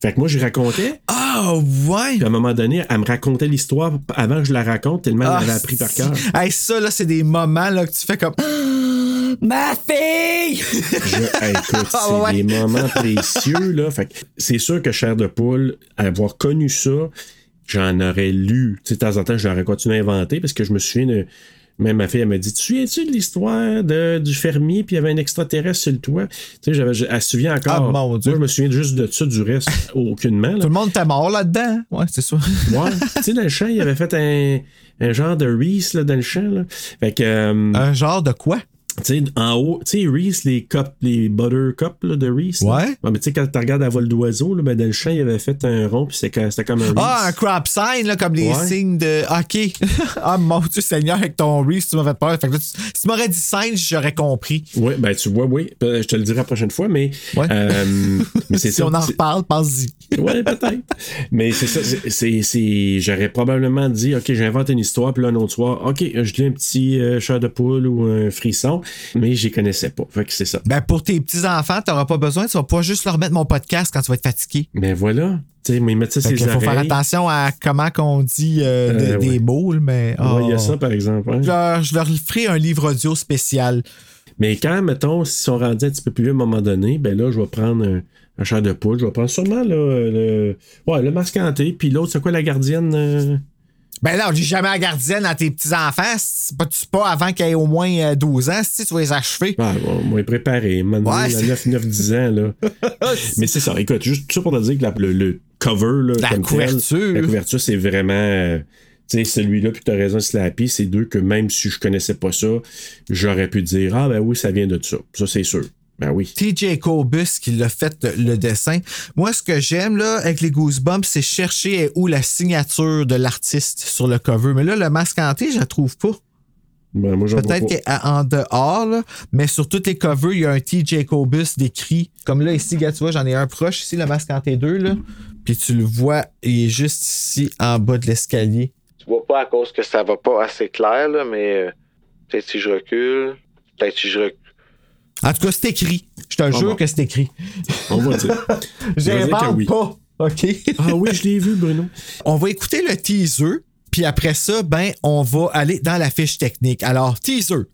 Fait que moi, je racontais. Ah, ouais. Puis à un moment donné, elle me racontait l'histoire avant que je la raconte, tellement Ah, elle avait appris par cœur. Hey, ça, là, c'est des moments là, que tu fais comme. Ma fille! Je- hey, écoute, c'est Ah, ouais. des moments précieux, là. Fait que c'est sûr que Chair de poule, avoir connu ça, j'en aurais lu. Tu sais, de temps en temps, je l'aurais continué à inventer parce que je me souviens de. Même ma fille, elle m'a dit Tu te souviens-tu de l'histoire de, du fermier, puis il y avait un extraterrestre sur le toit? Tu sais, elle se souvient encore. Ah, mon Dieu. Moi, je me souviens juste de ça, du reste, aucunement. là. Tout le monde était mort là-dedans. Ouais, c'est ça. Ouais. tu sais, dans le champ, il avait fait un, un genre de Reese là, dans le champ. Là. Fait que. euh, Un genre de quoi? Tu sais, en haut, tu sais, Reese, les cups, les butter cups là, de Reese. Ouais. mais tu sais, quand tu regardes à vol d'oiseau, là, ben, dans le champ, il avait fait un rond, puis c'était comme un Reese. Ah, un crop sign, là, comme les Ouais. signes de. OK. ah, mon Dieu Seigneur, avec ton Reese, tu m'as fait peur. Fait que là, tu- si tu m'aurais dit singe, j'aurais compris. Oui, ben tu vois, oui. Euh, Je te le dirai la prochaine fois, mais. Ouais. euh, mais Si ça. on en reparle, pense-y. Ouais, peut-être. Mais c'est ça. c'est- J'aurais probablement dit, OK, j'invente une histoire, puis là, un autre soir, OK, je lis un petit euh, chat de poule ou un frisson, mais je les connaissais pas. Fait que c'est ça. Ben, pour tes petits-enfants, t'auras pas besoin. Tu vas pouvoir juste leur mettre mon podcast quand tu vas être fatigué. Mais voilà. Tu sais, moi, ils mettent ça Fait ses qu'il faut faire attention à comment qu'on dit euh, de- Euh, des mots, mais. Il y a oh. ça, par exemple. hein. Je leur, je leur ferai un livre audio spécial. Mais quand, mettons, s'ils sont rendus un petit peu plus vieux à un moment donné, ben là, je vais prendre un, un chat de poule. Je vais prendre sûrement là, le, ouais, le mascanté. Puis l'autre, c'est quoi la gardienne? euh? Ben là, on dit jamais à la gardienne à tes petits-enfants. C'est pas, pas avant qu'ils aient au moins euh, 12 ans, si tu vas les achever. Ah, bon, moi, il préparé. Maintenant, Ouais, à c'est- 9, 9, 10 ans, là. Mais c'est ça. Écoute, juste tout ça pour te dire que la- le, le cover, là, La comme tel, couverture. la couverture, c'est vraiment. euh, tu sais, celui-là, puis t'as raison, Slappy, c'est deux que même si je connaissais pas ça, j'aurais pu dire, ah, ben oui, ça vient de ça. Ça, c'est sûr. Ben oui. TJ Cobus qui l'a fait le, dessin. Moi, ce que j'aime là avec les Goosebumps, c'est chercher où la signature de l'artiste sur le cover. Mais là, le masque hanté, je la trouve pas. Ben, moi, j'en vois Peut-être pas. qu'elle est en dehors, là, mais sur toutes les covers, il y a un TJ Cobus décrit. Comme là, ici, gars, tu vois, j'en ai un proche ici, le masque hanté 2, là. Puis tu le vois, il est juste ici en bas de l'escalier. Tu vois pas à cause que ça va pas assez clair, là, mais euh, peut-être si je recule, peut-être si je recule. En tout cas, c'est écrit. Je te jure bon. que c'est écrit. On va dire. J'invente oui. pas. OK? Ah oui, je l'ai vu, Bruno. On va écouter le teaser, puis après ça, ben, on va aller dans la fiche technique. Alors, teaser.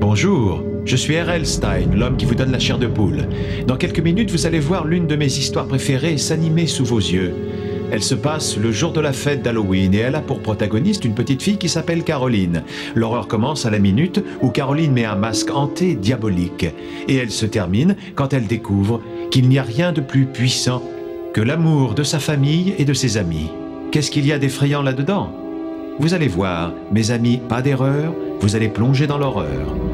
Bonjour, Je suis R.L. Stein, l'homme qui vous donne la chair de poule. Dans quelques minutes, vous allez voir l'une de mes histoires préférées s'animer sous vos yeux. Elle se passe le jour de la fête d'Halloween et elle a pour protagoniste une petite fille qui s'appelle Caroline. L'horreur commence à la minute où Caroline met un masque hanté diabolique et elle se termine quand elle découvre qu'il n'y a rien de plus puissant que l'amour de sa famille et de ses amis. Qu'est-ce qu'il y a d'effrayant là-dedans? Vous allez voir, mes amis, pas d'erreur, vous allez plonger dans l'horreur.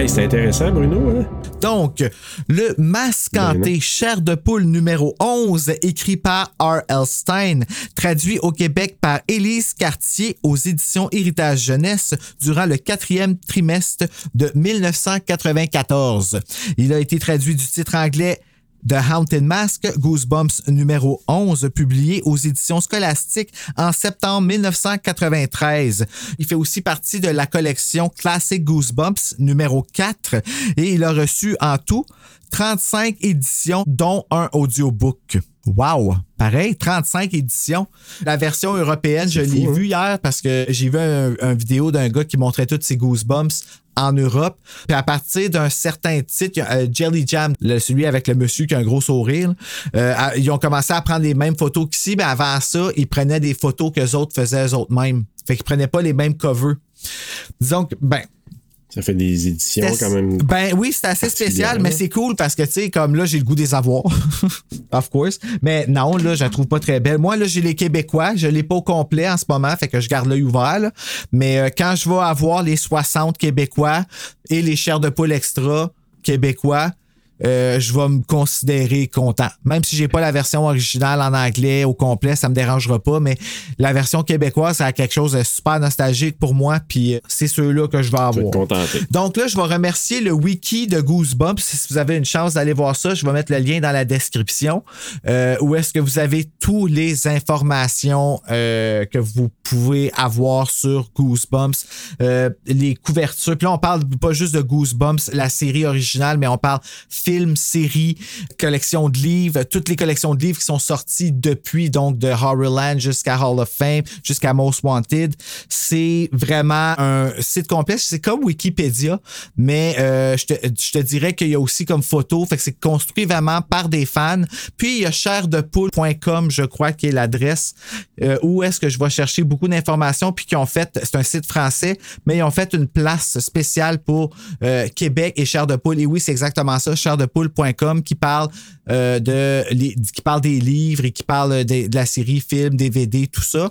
Hey, c'est intéressant, Bruno. Hein? Donc, le masque hanté chair de poule numéro 11, écrit par R.L. Stein, traduit au Québec par Élise Cartier aux éditions Héritage Jeunesse durant le quatrième trimestre de 1994. Il a été traduit du titre anglais The Haunted Mask, Goosebumps numéro 11, publié aux éditions scolastiques en septembre 1993. Il fait aussi partie de la collection Classic Goosebumps numéro 4 et il a reçu en tout 35 éditions, dont un audiobook. Wow! Pareil, 35 éditions. La version européenne, je l'ai hein? vue hier parce que j'ai vu un, un vidéo d'un gars qui montrait toutes ses Goosebumps en Europe. Puis à partir d'un certain titre, euh, Jelly Jam, celui avec le monsieur qui a un gros sourire, euh, ils ont commencé à prendre les mêmes photos qu'ici, mais avant ça, ils prenaient des photos que les autres faisaient eux autres mêmes. Fait qu'ils prenaient pas les mêmes covers. Disons que, ben, Ça fait des éditions quand même. Ben oui, c'est assez spécial, mais c'est cool parce que, tu sais, comme là, j'ai le goût des avoir. of course. Mais non, là, je la trouve pas très belle. Moi, là, j'ai les Québécois. Je l'ai pas au complet en ce moment, fait que je garde l'œil ouvert. là. Mais euh, quand je vais avoir les 60 Québécois et les chairs de poule extra québécois, euh, je vais me considérer content. Même si j'ai pas la version originale en anglais au complet, ça me dérangera pas, mais la version québécoise, ça a quelque chose de super nostalgique pour moi, puis euh, c'est ceux-là que je vais avoir. Donc là, je vais remercier le wiki de Goosebumps. Si vous avez une chance d'aller voir ça, je vais mettre le lien dans la description euh, où est-ce que vous avez toutes les informations euh, que vous pouvez avoir sur Goosebumps, les couvertures. Puis là, on parle pas juste de Goosebumps, la série originale, mais on parle film, série, collection de livres, toutes les collections de livres qui sont sorties depuis donc de Horrorland jusqu'à Hall of Fame, jusqu'à Most Wanted. C'est vraiment un site complet. C'est comme Wikipédia, mais euh, je, te, dirais qu'il y a aussi comme photo, fait que c'est construit vraiment par des fans. Puis il y a chairdepoule.com, je crois, qui est l'adresse euh, où est-ce que je vais chercher beaucoup d'informations, puis qui ont fait, c'est un site français, mais ils ont fait une place spéciale pour euh, Québec et Chair de Poule. Et oui, c'est exactement ça, chairdepoule.com, qui parle euh, de qui parle des livres et qui parle de, la série, film, DVD, tout ça.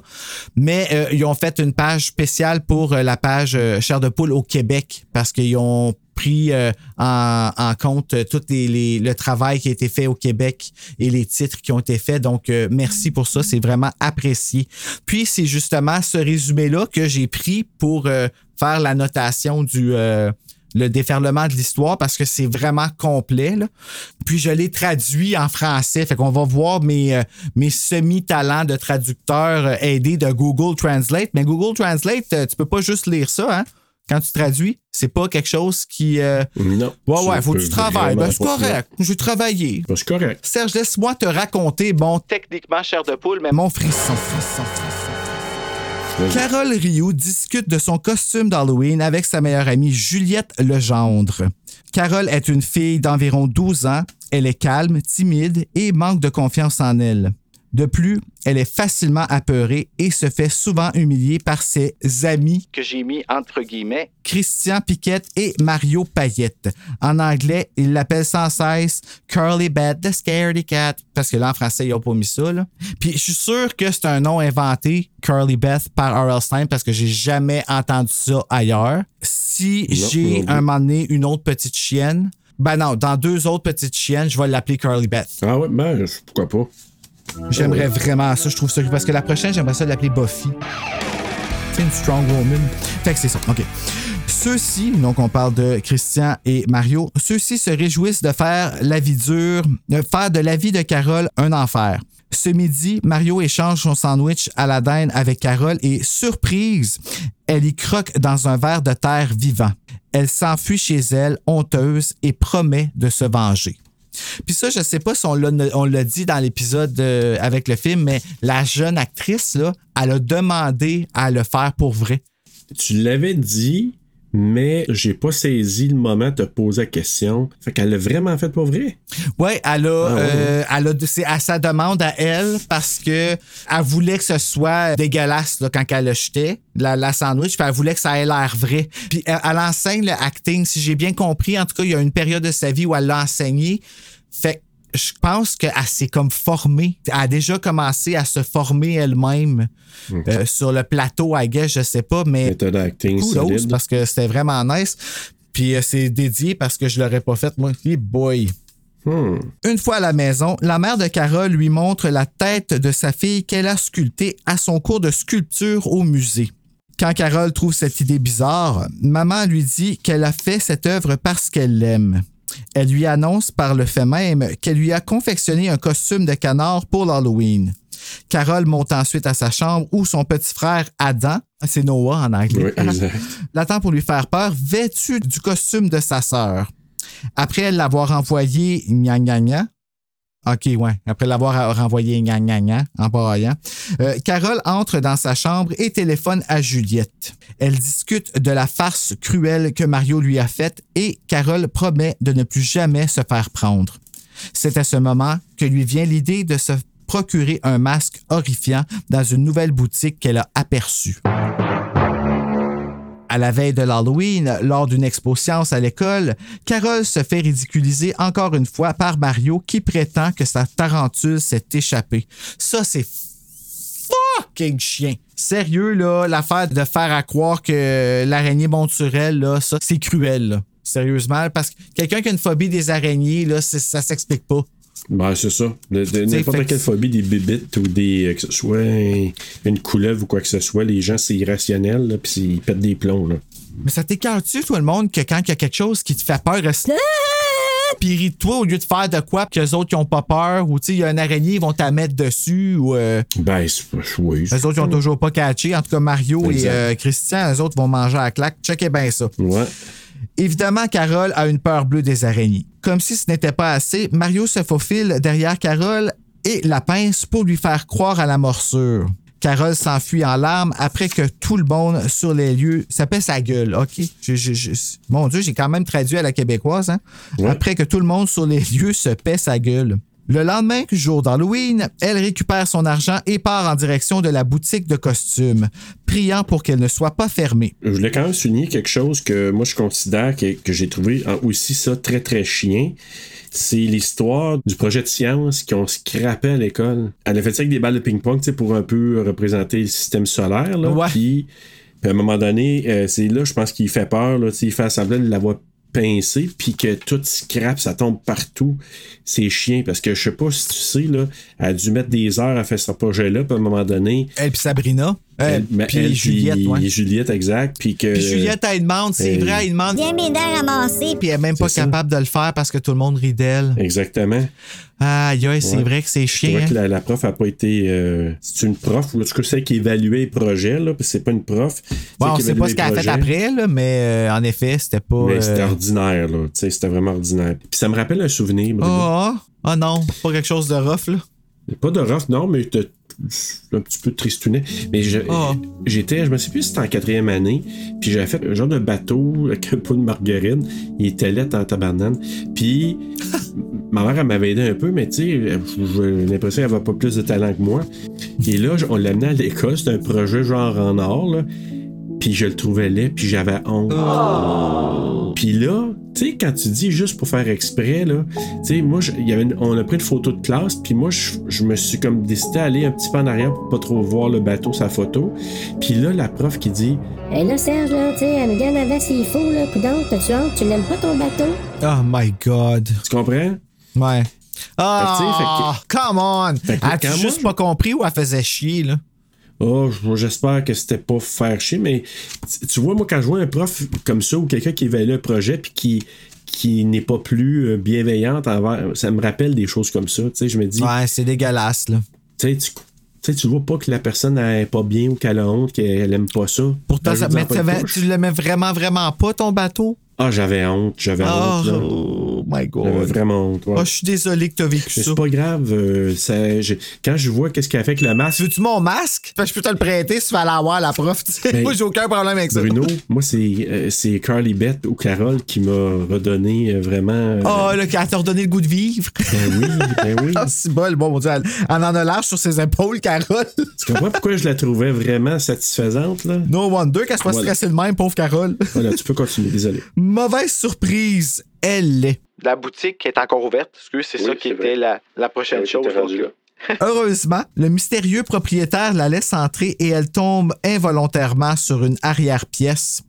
Mais euh, ils ont fait une page spéciale pour euh, la page Chair de Poule au Québec parce qu'ils ont pris en, compte tout le travail qui a été fait au Québec et les titres qui ont été faits. Donc, merci pour ça. C'est vraiment apprécié. Puis, c'est justement ce résumé-là que j'ai pris pour faire la notation du... le déferlement de l'histoire parce que c'est vraiment complet. là. Puis je l'ai traduit en français. Fait qu'on va voir mes, euh, mes semi-talents de traducteur euh, aidés de Google Translate. Mais Google Translate, euh, tu peux pas juste lire ça, hein? Quand tu traduis, c'est pas quelque chose qui. euh, Non. Ouais, ouais, faut que tu travailles. Ben, c'est pas correct. J'ai travaillé. Ben, c'est correct. Serge, laisse-moi te raconter mon techniquement chair de poule, mais mon frisson, frisson, frisson. Carole Rioux discute de son costume d'Halloween avec sa meilleure amie Juliette Legendre. Carole est une fille d'environ 12 ans. Elle est calme, timide et manque de confiance en elle. De plus, elle est facilement apeurée et se fait souvent humilier par ses amis que j'ai mis entre guillemets Christian Piquette et Mario Payette. En anglais, ils l'appellent sans cesse Curly Beth, the Scaredy Cat, parce que là en français, ils n'ont pas mis ça. Là. Puis je suis sûr que c'est un nom inventé, Curly Beth, par R.L. Stein, parce que j'ai jamais entendu ça ailleurs. Si j'ai un moment donné une autre petite chienne, ben non, dans deux autres petites chiennes, je vais l'appeler Curly Beth. Ah ouais, ben, pourquoi pas. J'aimerais vraiment ça, je trouve ça. Parce que la prochaine, j'aimerais ça l'appeler Buffy. C'est une strong woman. Fait que c'est ça. OK. Ceux-ci, donc on parle de Christian et Mario, ceux-ci se réjouissent de faire la vie dure, de faire de la vie de Carole un enfer. Ce midi, Mario échange son sandwich à la dinde avec Carole et, surprise, elle y croque dans un verre de terre vivant. Elle s'enfuit chez elle, honteuse, et promet de se venger. Puis ça, je sais pas si on l'a, dit dans l'épisode euh, avec le film, mais la jeune actrice, là, elle a demandé à le faire pour vrai. tu l'avais dit, mais j'ai pas saisi le moment de te poser la question. Fait qu'elle l'a vraiment fait pour vrai? Ouais, elle a, Ah ouais. euh, elle a, c'est à sa demande à elle parce que elle voulait que ce soit dégueulasse là, quand elle le jetait, la, la sandwich, puis elle voulait que ça ait l'air vrai. Puis elle, elle enseigne le acting, si j'ai bien compris. En tout cas, il y a une période de sa vie où elle l'a enseigné. Fait que je pense qu'elle s'est comme formée. Elle a déjà commencé à se former elle-même euh, sur le plateau, I guess, je sais pas, mais kudos, parce que c'était vraiment nice. Puis euh, c'est dédié parce que je l'aurais pas fait, moi. Hey boy. Hmm. Une fois à la maison, la mère de Carole lui montre la tête de sa fille qu'elle a sculptée à son cours de sculpture au musée. Quand Carole trouve cette idée bizarre, maman lui dit qu'elle a fait cette œuvre parce qu'elle l'aime. Elle lui annonce par le fait même qu'elle lui a confectionné un costume de canard pour l'Halloween. Carole monte ensuite à sa chambre où son petit frère Adam, c'est Noah en anglais, Oui, exact. l'attend pour lui faire peur, vêtu du costume de sa sœur. Après l'avoir envoyé gna gna gna, OK, ouais. Après l'avoir renvoyé gna gna gna en euh, Carole entre dans sa chambre et téléphone à Juliette. Elle discute de la farce cruelle que Mario lui a faite et Carole promet de ne plus jamais se faire prendre. C'est à ce moment que lui vient l'idée de se procurer un masque horrifiant dans une nouvelle boutique qu'elle a aperçue. À la veille de l'Halloween, lors d'une expo science à l'école, Carole se fait ridiculiser encore une fois par Mario qui prétend que sa tarentule s'est échappée. Ça, c'est fucking chien. Sérieux, là, l'affaire de faire à croire que l'araignée monte sur elle, là, ça, c'est cruel, là. Sérieusement, parce que quelqu'un qui a une phobie des araignées, là, ça s'explique pas. Ben, c'est ça. De- de- N'importe quelle phobie, des bibites ou des. euh, que ce soit une couleuvre ou quoi que ce soit, les gens, c'est irrationnel, puis ils pètent des plombs, là. Mais ça t'écarte-tu, tout le monde, que quand il y a quelque chose qui te fait peur, reste puis ris de toi au lieu de faire de quoi, puis que les autres qui ont pas peur, ou tu sais, il y a une araignée, ils vont t'en mettre dessus, ou euh, Ben, c'est oui. les autres, ils ont toujours pas catché. En tout cas, Mario Exact. et euh, Christian, les autres vont manger à la claque. Checkez bien ça. Ouais. Évidemment, Carole a une peur bleue des araignées. Comme si ce n'était pas assez, Mario se faufile derrière Carole et la pince pour lui faire croire à la morsure. Carole s'enfuit en larmes après que tout le monde sur les lieux se pèse sa gueule. OK? Je- je- je- mon Dieu, j'ai quand même traduit à la québécoise. Hein? Après que tout le monde sur les lieux se pèse sa gueule. Le lendemain, jour d'Halloween, elle récupère son argent et part en direction de la boutique de costumes, priant pour qu'elle ne soit pas fermée. Je voulais quand même souligner quelque chose que moi je considère que, que j'ai trouvé aussi ça très très chien. C'est l'histoire du projet de science qu'on scrappait à l'école. Elle a fait ça avec des balles de ping-pong pour un peu représenter le système solaire. Là. Puis, puis à un moment donné, euh, c'est là, je pense qu'il fait peur. Là, il fait semblant de l'avoir pincé, puis que tout scrape, ça tombe partout. C'est chiant parce que je sais pas si tu sais, là, elle a dû mettre des heures à faire ce projet-là, puis à un moment donné. Elle Sabrina. Euh, elle- puis elle, Juliette, puis ouais. Juliette, exact. Puis que. Puis Juliette, elle demande, c'est Euh, vrai, elle demande. Viens m'aider à ramasser. Puis elle est même pas ça. capable de le faire parce que tout le monde rit d'elle. Exactement. Aïe, aïe, c'est Ouais. vrai que c'est Je trouvais chiant. que la, la prof a pas été. euh, c'est une prof, ou en tout cas celle qui évaluait les projets, là, parce que c'est pas une prof. Bon, on sait pas ce qu'elle a fait après, là, mais euh, en effet, c'était pas. Mais c'était euh, ordinaire, là. Tu sais, c'était vraiment ordinaire. Puis ça me rappelle un souvenir. Ah, ah non, pas quelque chose de rough, là. Pas de rough, non, mais t'as- un petit peu tristounet. Mais je- Ah. j'étais, je me sais plus si c'était en quatrième année, puis j'avais fait un genre de bateau avec un pot de margarine. Il était laid en tabarnane. Puis ma mère, elle m'avait aidé un peu, mais tu sais, j'ai l'impression qu'elle avait pas plus de talent que moi. Et là, on l'amenait à l'école, c'était un projet genre en or, là. Puis je le trouvais laid, puis j'avais honte. Puis là, tu sais, quand tu dis juste pour faire exprès, là, tu sais, moi, je- y avait une- on a pris une photo de classe, puis moi, je, je me suis comme décidé à aller un petit peu en arrière pour pas trop voir le bateau, sa photo. Puis là, la prof qui dit Et là, Serge, là, tu sais, elle me dit en avant s'il faut, là. Coudon, t'as-tu honte? Tu n'aimes pas ton bateau? Oh my God. Tu comprends? Ouais. Ah, come on! Fait que Elle a juste moi- pas compris ou elle faisait chier, là? Oh, j'espère que c'était pas faire chier, mais tu- vois, moi, quand je vois un prof comme ça ou quelqu'un qui évalue un projet puis qui, qui n'est pas plus euh, bienveillante envers, ça me rappelle des choses comme ça. Tu sais, je me dis, Ouais, c'est dégueulasse, là. tu sais, tu- tu sais, tu vois pas que la personne n'est pas bien ou qu'elle a honte, qu'elle aime pas ça. Pourtant, ça, mais tu l'aimais vraiment vraiment pas, ton bateau? Ah, j'avais honte, j'avais Ah, honte. là. Oh my J'avais god. vraiment honte. ouais. Oh, je suis désolé que t'as vécu Mais ça. c'est pas grave. euh, ça, quand je vois qu'est-ce qu'elle a fait avec le masque, Tu veux-tu mon masque? Fait que je peux te le prêter si tu vas l'avoir, la prof. Mais- Moi, j'ai aucun problème avec ça. Bruno, moi, c'est euh, c'est Carly Beth ou Carole qui m'a redonné euh, vraiment. euh, Oh, là, qu'elle t'a redonné le goût de vivre. Ben oui, ben oui. Ah, c'est bol. Bon, mon Dieu, elle, elle en a l'âge sur ses épaules, Carole. Tu comprends pourquoi je la trouvais vraiment satisfaisante, là? No wonder qu'elle soit Voilà. stressée de même, pauvre Carole. Voilà, tu peux continuer, désolé. Mauvaise surprise, elle l'est. La boutique est encore ouverte. Excuse, c'est Oui, ça qui c'est était la, la prochaine chose? là. Heureusement, le mystérieux propriétaire la laisse entrer et elle tombe involontairement sur une arrière-pièce.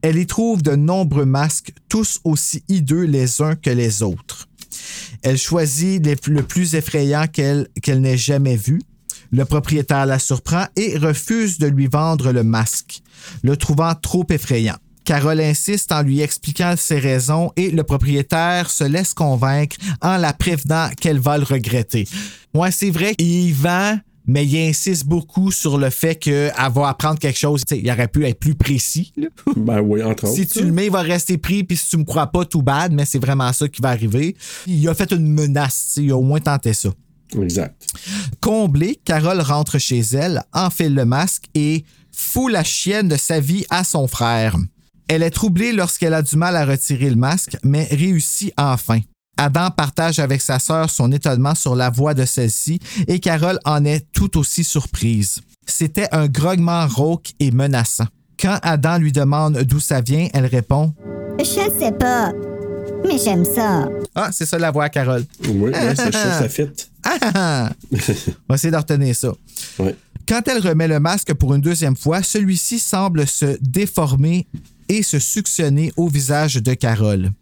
Elle y trouve de nombreux masques, tous aussi hideux les uns que les autres. Elle choisit les- le plus effrayant qu'elle qu'elle n'ait jamais vu. Le propriétaire la surprend et refuse de lui vendre le masque, le trouvant trop effrayant. Carole insiste en lui expliquant ses raisons et le propriétaire se laisse convaincre en la prévenant qu'elle va le regretter. Ouais, c'est vrai qu'il vend, mais il insiste beaucoup sur le fait qu'elle va apprendre quelque chose. Il aurait pu être plus précis. là. Ben oui, entre autres. Si tu le mets, il va rester pris, puis si tu me crois pas, tout bad, mais c'est vraiment ça qui va arriver. Il a fait une menace, il a au moins tenté ça. Exact. Comblée, Carole rentre chez elle, enfile le masque et fout la chienne de sa vie à son frère. Elle est troublée lorsqu'elle a du mal à retirer le masque, mais réussit enfin. Adam partage avec sa sœur son étonnement sur la voix de celle-ci et Carole en est tout aussi surprise. C'était un grognement rauque et menaçant. Quand Adam lui demande d'où ça vient, elle répond Je sais pas, mais j'aime ça. Ah, c'est ça la voix à Carole. Oui, ouais, c'est ça, ça fit. Ah, ah, ah. On va essayer de retenir ça. Ouais. Quand elle remet le masque pour une deuxième fois, celui-ci semble se déformer et se suctionner au visage de Carole.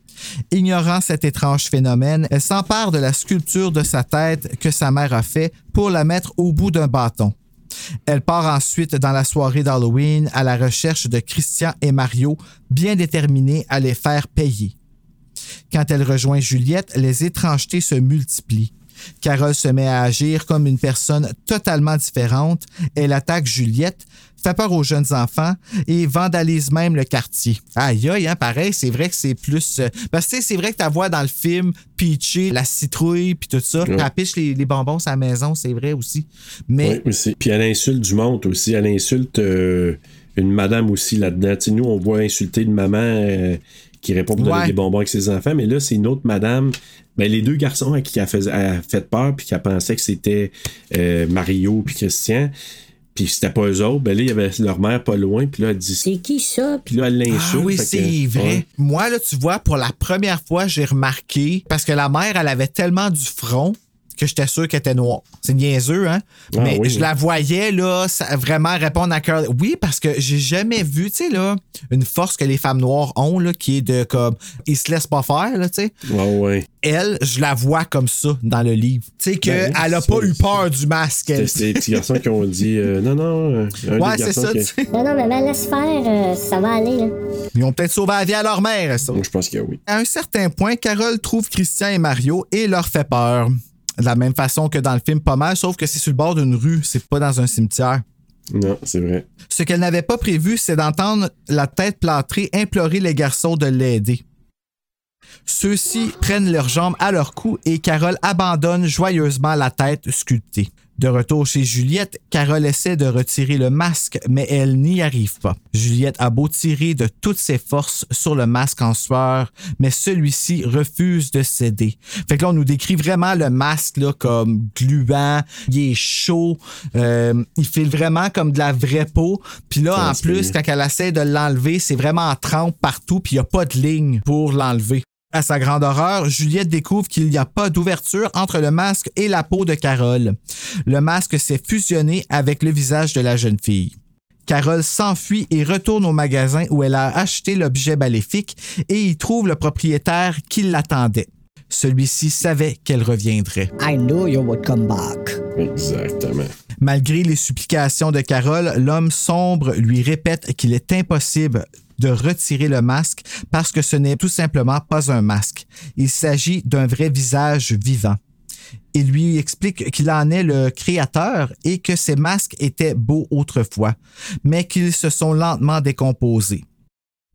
Ignorant cet étrange phénomène, elle s'empare de la sculpture de sa tête que sa mère a fait pour la mettre au bout d'un bâton. Elle part ensuite dans la soirée d'Halloween à la recherche de Christian et Mario, bien déterminés à les faire payer. Quand elle rejoint Juliette, les étrangetés se multiplient. Carole se met à agir comme une personne totalement différente. Elle attaque Juliette, fait peur aux jeunes enfants et vandalise même le quartier. Aïe aïe, hein, pareil, c'est vrai que c'est plus... euh, parce que c'est vrai que tu vois dans le film Peachy, la citrouille, puis tout ça. Ouais. Piche les, les bonbons à la maison, c'est vrai aussi. Mais Oui. Puis elle insulte du monde aussi. Elle insulte euh, une madame aussi là-dedans. Tu sais, nous, on voit insulter une maman euh, qui répond pour donner des bonbons avec ses enfants, mais là, c'est une autre madame. Ben, les deux garçons à qui elle, a fait peur, puis qu'elle pensait que c'était euh, Mario puis Christian, puis c'était pas eux autres. Ben là, il y avait leur mère pas loin, puis là, elle dit... C'est qui ça? Puis là, elle l'insulte. Ah oui, que- c'est vrai. Ouais. Moi, là, tu vois, pour la première fois, j'ai remarqué, parce que la mère, elle avait tellement du front que j'étais sûr qu'elle était noire. C'est niaiseux, hein? Ah Mais oui, je la voyais, là, ça- vraiment répondre à cœur. Oui, parce que j'ai jamais vu, tu sais, là, une force que les femmes noires ont, là, qui est de comme, ils se laissent pas faire, là, tu sais. Ouais, ouais. Elle, je la vois comme ça dans le livre. Tu sais, qu'elle Ben, a c'est- pas eu peur du masque. C'était les petits garçons qui ont dit euh, non, non. euh, un Ouais, c'est ça, qui- tu sais. Non, non, maman, laisse faire, euh, ça va aller, là. Ils ont peut-être sauvé la vie à leur mère, ça. Moi, je pense que oui. À un certain point, Carole trouve Christian et Mario et leur fait peur. De la même façon que dans le film pas mal, sauf que c'est sur le bord d'une rue, c'est pas dans un cimetière. Non, c'est vrai. Ce qu'elle n'avait pas prévu, c'est d'entendre la tête plâtrée implorer les garçons de l'aider. Ceux-ci prennent leurs jambes à leur cou et Carole abandonne joyeusement la tête sculptée. De retour chez Juliette, Carole essaie de retirer le masque, mais elle n'y arrive pas. Juliette a beau tirer de toutes ses forces sur le masque en sueur, mais celui-ci refuse de céder. Fait que là, on nous décrit vraiment le masque là, comme gluant, il est chaud, euh, il file vraiment comme de la vraie peau. Puis là, Ça, en plus, bien. quand elle essaie de l'enlever, c'est vraiment en trempe partout, puis il n'y a pas de ligne pour l'enlever. À sa grande horreur, Juliette découvre qu'il n'y a pas d'ouverture entre le masque et la peau de Carole. Le masque s'est fusionné avec le visage de la jeune fille. Carole s'enfuit et retourne au magasin où elle a acheté l'objet maléfique et y trouve le propriétaire qui l'attendait. Celui-ci savait qu'elle reviendrait. I knew you would come back. Exactement. Malgré les supplications de Carole, l'homme sombre lui répète qu'il est impossible de retirer le masque parce que ce n'est tout simplement pas un masque. Il s'agit d'un vrai visage vivant. Il lui explique qu'il en est le créateur et que ces masques étaient beaux autrefois, mais qu'ils se sont lentement décomposés.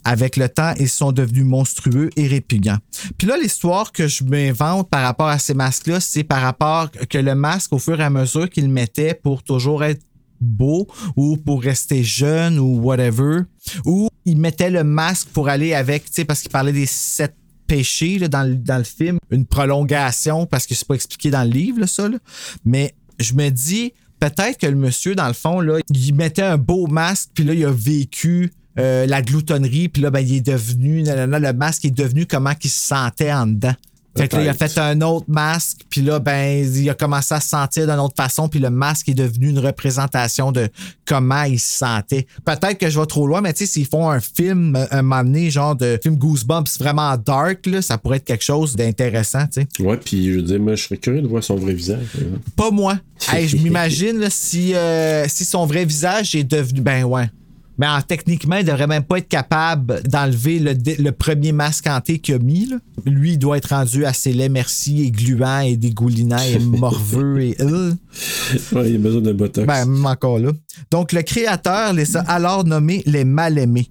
Avec le temps, ils sont devenus monstrueux et répugnants. Puis là, l'histoire que je m'invente par rapport à ces masques-là, c'est par rapport que le masque, au fur et à mesure qu'il mettait pour toujours être beau ou pour rester jeune ou whatever, ou il mettait le masque pour aller avec, tu sais, parce qu'il parlait des sept péchés dans, le, film, une prolongation, parce que c'est pas expliqué dans le livre, ça. là. Mais je me dis, peut-être que le monsieur, dans le fond, là, il mettait un beau masque, puis là, il a vécu euh, la gloutonnerie, puis là, ben, il est devenu, nanana, le masque est devenu comment il se sentait en dedans. Fait que là, il a fait un autre masque, puis là, ben, il a commencé à se sentir d'une autre façon, puis le masque est devenu une représentation de comment il se sentait. Peut-être que je vais trop loin, mais tu sais, s'ils font un film, euh, un moment donné, genre de film Goosebumps vraiment dark, là, ça pourrait être quelque chose d'intéressant, tu sais. Ouais, puis je veux dire, moi, je serais curieux de voir son vrai visage. exemple. Pas moi. Hey, je m'imagine si, euh, si son vrai visage est devenu. Ben ouais. Mais en, techniquement, il devrait même pas être capable d'enlever le, premier masque hanté qu'il a mis. là. Lui, il doit être rendu assez laid, merci, et gluant, et dégoulinant, et morveux, et. euh. Ouais, il a besoin de botox. Ben, même encore là. Donc, le créateur les a alors nommés les mal-aimés.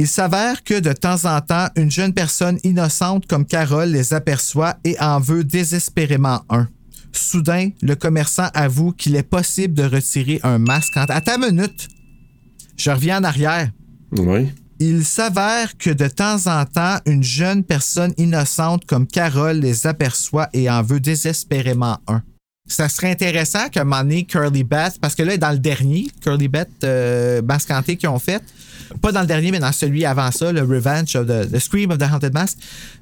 Il s'avère que de temps en temps, une jeune personne innocente comme Carole les aperçoit et en veut désespérément un. Soudain, le commerçant avoue qu'il est possible de retirer un masque. En... Attends une minute. Je reviens en arrière. Ouais. Il s'avère que de temps en temps, une jeune personne innocente comme Carole les aperçoit et en veut désespérément un. Ça serait intéressant qu'à un moment donné, Curly Beth, parce que là, dans le dernier, Curly Beth, euh, Masque Hanté qu'ils ont fait, pas dans le dernier, mais dans celui avant ça, le Revenge of the, the Scream of the Haunted Mask,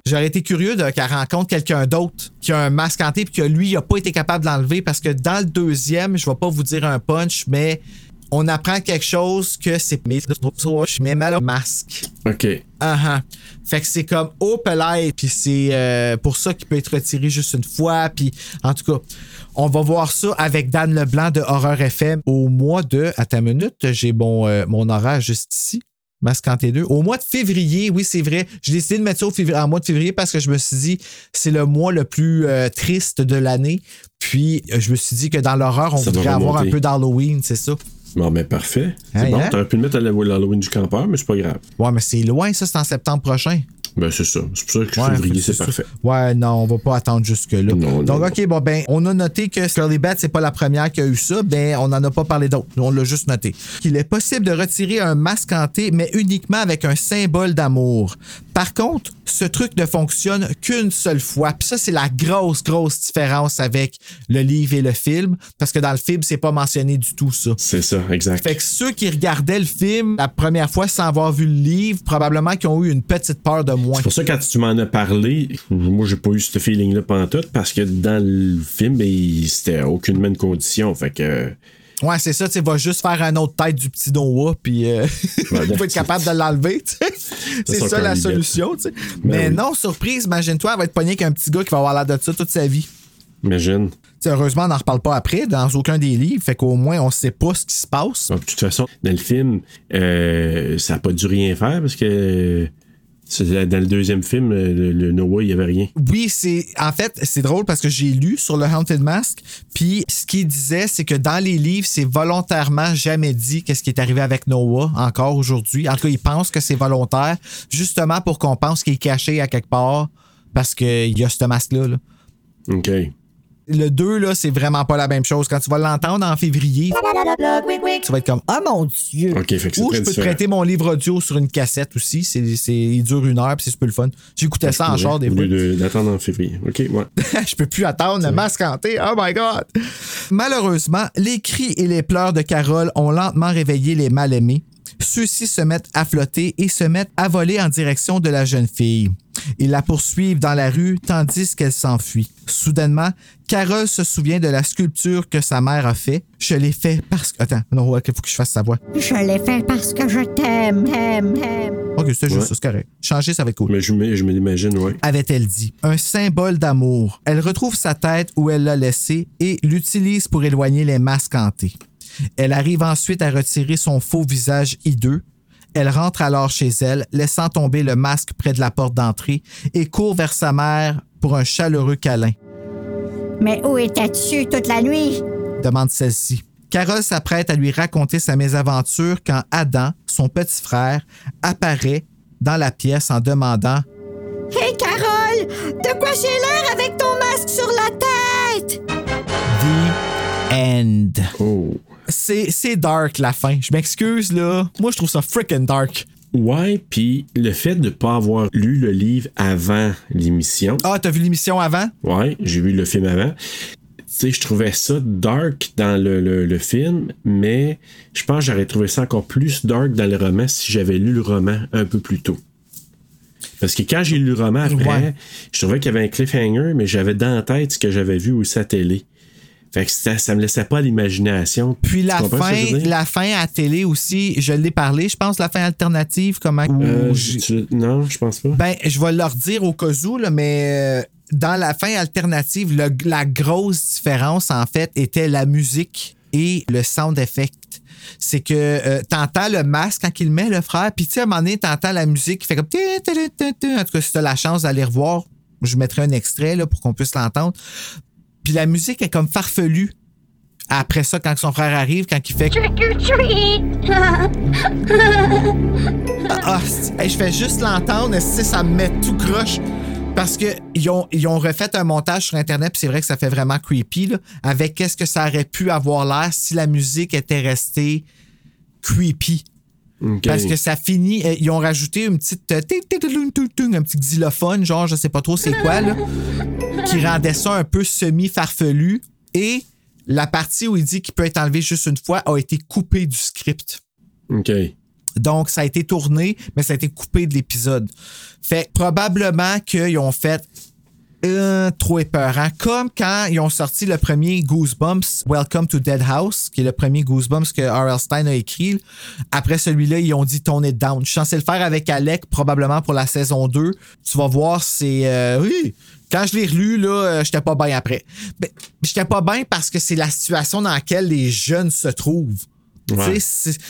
j'aurais été curieux de qu'elle rencontre quelqu'un d'autre qui a un masque hanté puis que lui, il n'a pas été capable de l'enlever parce que dans le deuxième, je vais pas vous dire un punch, mais on apprend quelque chose que c'est je mets mal au masque. OK. Uh-huh. Fait que c'est comme au pellet, puis c'est euh, pour ça qu'il peut être retiré juste une fois. Puis en tout cas, on va voir ça avec Dan Leblanc de Horreur FM au mois de. Attends une minute, j'ai mon, euh, mon horaire juste ici. Mascanté 2. Au mois de février, oui, c'est vrai. J'ai décidé de mettre ça au février, en mois de février parce que je me suis dit c'est le mois le plus euh, triste de l'année. Puis je me suis dit que dans l'horreur, on Ça voudrait avoir un peu d'Halloween, c'est ça. Bon, ben parfait. C'est Hey, bon, hein? t'aurais pu le mettre à l'Halloween du campeur, mais c'est pas grave. Ouais, mais c'est loin, ça, c'est en septembre prochain. Ben c'est ça. C'est pour ça que Ouais, février, c'est parfait. Ouais, non, on va pas attendre jusque-là. Non, non, Donc, non. OK, bon, ben, on a noté que Curly Bat, c'est pas la première qui a eu ça, ben, on n'en a pas parlé d'autres. On l'a juste noté. Qu'il est possible de retirer un masque hanté, mais uniquement avec un symbole d'amour. Par contre, ce truc ne fonctionne qu'une seule fois. Puis ça, c'est la grosse, grosse différence avec le livre et le film, parce que dans le film, c'est pas mentionné du tout ça. C'est ça, exact. Fait que ceux qui regardaient le film la première fois sans avoir vu le livre, probablement qu'ils ont eu une petite peur de moins. C'est pour ça que quand tu m'en as parlé, moi j'ai pas eu ce feeling-là pendant tout parce que dans le film, ben, c'était aucunement une condition. Fait que. Ouais, c'est ça, tu sais, va juste faire un autre tête du petit Noah, puis euh, il va être capable de l'enlever, tu sais. C'est ça la solution, tu sais. Ben Mais oui. non, surprise, imagine-toi, elle va être pognée avec un petit gars qui va avoir l'air de ça toute sa vie. Imagine. Tu sais, heureusement, on n'en reparle pas après, dans aucun des livres, fait qu'au moins, on sait pas ce qui se passe. De toute façon, dans le film, euh, ça n'a pas dû rien faire parce que dans le deuxième film, le, le Noah, il n'y avait rien. Oui, c'est en fait, c'est drôle parce que j'ai lu sur le Haunted Mask, puis ce qu'il disait, c'est que dans les livres, c'est volontairement jamais dit qu'est-ce qui est arrivé avec Noah encore aujourd'hui. En tout cas, il pense que c'est volontaire, justement pour qu'on pense qu'il est caché à quelque part parce qu'il y a ce masque-là. là. OK. Le 2, là, c'est vraiment pas la même chose. Quand tu vas l'entendre en février, tu vas être comme Oh mon Dieu! Fait que Ou je peux te différent. prêter mon livre audio sur une cassette aussi. C'est, il dure une heure, puis c'est super le fun. J'écoutais ça en char des fois. d'attendre en février. OK, ouais. je peux plus attendre le masque hanté. Oh my God! Malheureusement, les cris et les pleurs de Carole ont lentement réveillé les mal-aimés. Ceux-ci se mettent à flotter et se mettent à voler en direction de la jeune fille. Ils la poursuivent dans la rue tandis qu'elle s'enfuit. Soudainement, Carole se souvient de la sculpture que sa mère a fait. Je l'ai fait parce que... Attends, non, il faut que je fasse sa voix. Je l'ai fait parce que je t'aime, t'aime, t'aime. Ok, c'est juste Ouais. c'est correct. Changer, ça va être cool. Mais je me, je me l'imagine, ouais. avait-elle dit. Un symbole d'amour. Elle retrouve sa tête où elle l'a laissée et l'utilise pour éloigner les masques hantés. Elle arrive ensuite à retirer son faux visage hideux. Elle rentre alors chez elle, laissant tomber le masque près de la porte d'entrée et court vers sa mère pour un chaleureux câlin. Mais où étais-tu toute la nuit? demande celle-ci. Carole s'apprête à lui raconter sa mésaventure quand Adam, son petit frère, apparaît dans la pièce en demandant Hey Carole, de quoi j'ai l'air avec ton masque sur la tête? The End. Oh. C'est c'est dark la fin. Je m'excuse là. Moi je trouve ça freaking dark. Ouais, puis le fait de ne pas avoir lu le livre avant l'émission. Ah, t'as vu l'émission avant? Ouais, j'ai vu le film avant. Tu sais, je trouvais ça dark dans le, le- le film, mais je pense que j'aurais trouvé ça encore plus dark dans le roman si j'avais lu le roman un peu plus tôt. Parce que quand j'ai lu le roman après, Ouais. je trouvais qu'il y avait un cliffhanger, mais j'avais dans la tête ce que j'avais vu aussi à la télé. Fait que ça, ça me laissait pas l'imagination. Puis la Tu je fin, la fin à télé aussi, je l'ai parlé, je pense, la fin alternative, comment. Euh, tu- non, je pense pas. Ben, je vais leur dire au cas où, là, mais euh, dans la fin alternative, le- la grosse différence, en fait, était la musique et le sound effect. C'est que euh, t'entends le masque quand il met, le frère, puis tu sais, à un moment donné, t'entends la musique qui fait comme... En tout cas, si t'as la chance d'aller revoir, je mettrai un extrait là, pour qu'on puisse l'entendre. Puis la musique est comme farfelue. Après ça, quand son frère arrive, quand il fait... Trick or treat! Ah, hey, je fais juste l'entendre, ça me met tout croche? Parce que ils ont, ils ont refait un montage sur Internet, puis c'est vrai que ça fait vraiment creepy, là, avec qu'est-ce que ça aurait pu avoir l'air si la musique était restée creepy? Parce que ça finit, euh, ils ont rajouté une petite, euh, un petit xylophone, genre je sais pas trop c'est quoi, là, qui rendait ça un peu semi-farfelu. Et la partie où il dit qu'il peut être enlevé juste une fois a été coupée du script. OK. Donc, ça a été tourné, mais ça a été coupé de l'épisode. Fait probablement qu'ils ont fait euh, trop épeurant. Comme quand ils ont sorti le premier Goosebumps, Welcome to Dead House, qui est le premier Goosebumps que R.L. Stein a écrit. Après celui-là, ils ont dit Tone it down. Je suis censé le faire avec Alec, probablement pour la saison 2. Tu vas voir, c'est. euh, oui! Quand je l'ai relu, là, euh, j'étais pas bien après. Mais j'étais pas bien parce que c'est la situation dans laquelle les jeunes se trouvent. Ouais.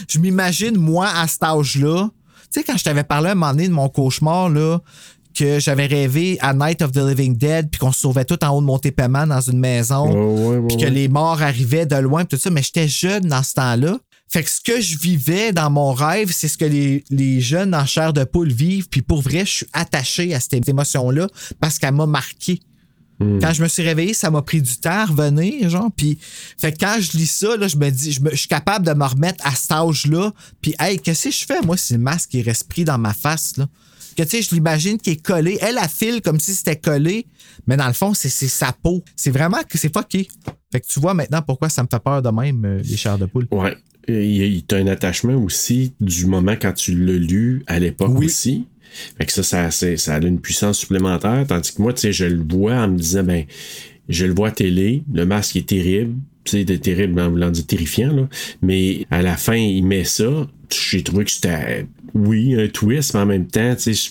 Je m'imagine, moi, à cet âge-là, tu sais, quand je t'avais parlé un moment donné de mon cauchemar, là, que j'avais rêvé à Night of the Living Dead, puis qu'on se sauvait tout en haut de Montépéman dans une maison, Ouais, ouais, ouais, puis que ouais. les morts arrivaient de loin, puis tout ça, mais j'étais jeune dans ce temps-là. Fait que ce que je vivais dans mon rêve, c'est ce que les, les jeunes en chair de poule vivent, puis pour vrai, je suis attaché à cette émotion-là parce qu'elle m'a marqué. Quand je me suis réveillé, ça m'a pris du temps à revenir, genre. Puis, fait que quand je lis ça, là, je me dis, je, me- je suis capable de me remettre à cet âge-là. Puis, hey, qu'est-ce que je fais, moi, si le masque il reste pris dans ma face, là? Que, tu sais, je l'imagine qui est collé. Elle, elle file comme si c'était collé, mais dans le fond, c'est sa peau. C'est vraiment que c'est fucké. Fait que tu vois maintenant pourquoi ça me fait peur de même, euh, les chairs de poule. Ouais. Il, il t'a un attachement aussi du moment quand tu l'as lu à l'époque Oui. aussi. Fait que ça, ça, ça a une puissance supplémentaire. Tandis que moi, tu sais, je le vois en me disant, ben, je le vois à télé, le masque est terrible. De terrible en voulant dire terrifiant, là. Mais à la fin, il met ça. J'ai trouvé que c'était, oui, un twist, mais en même temps, je-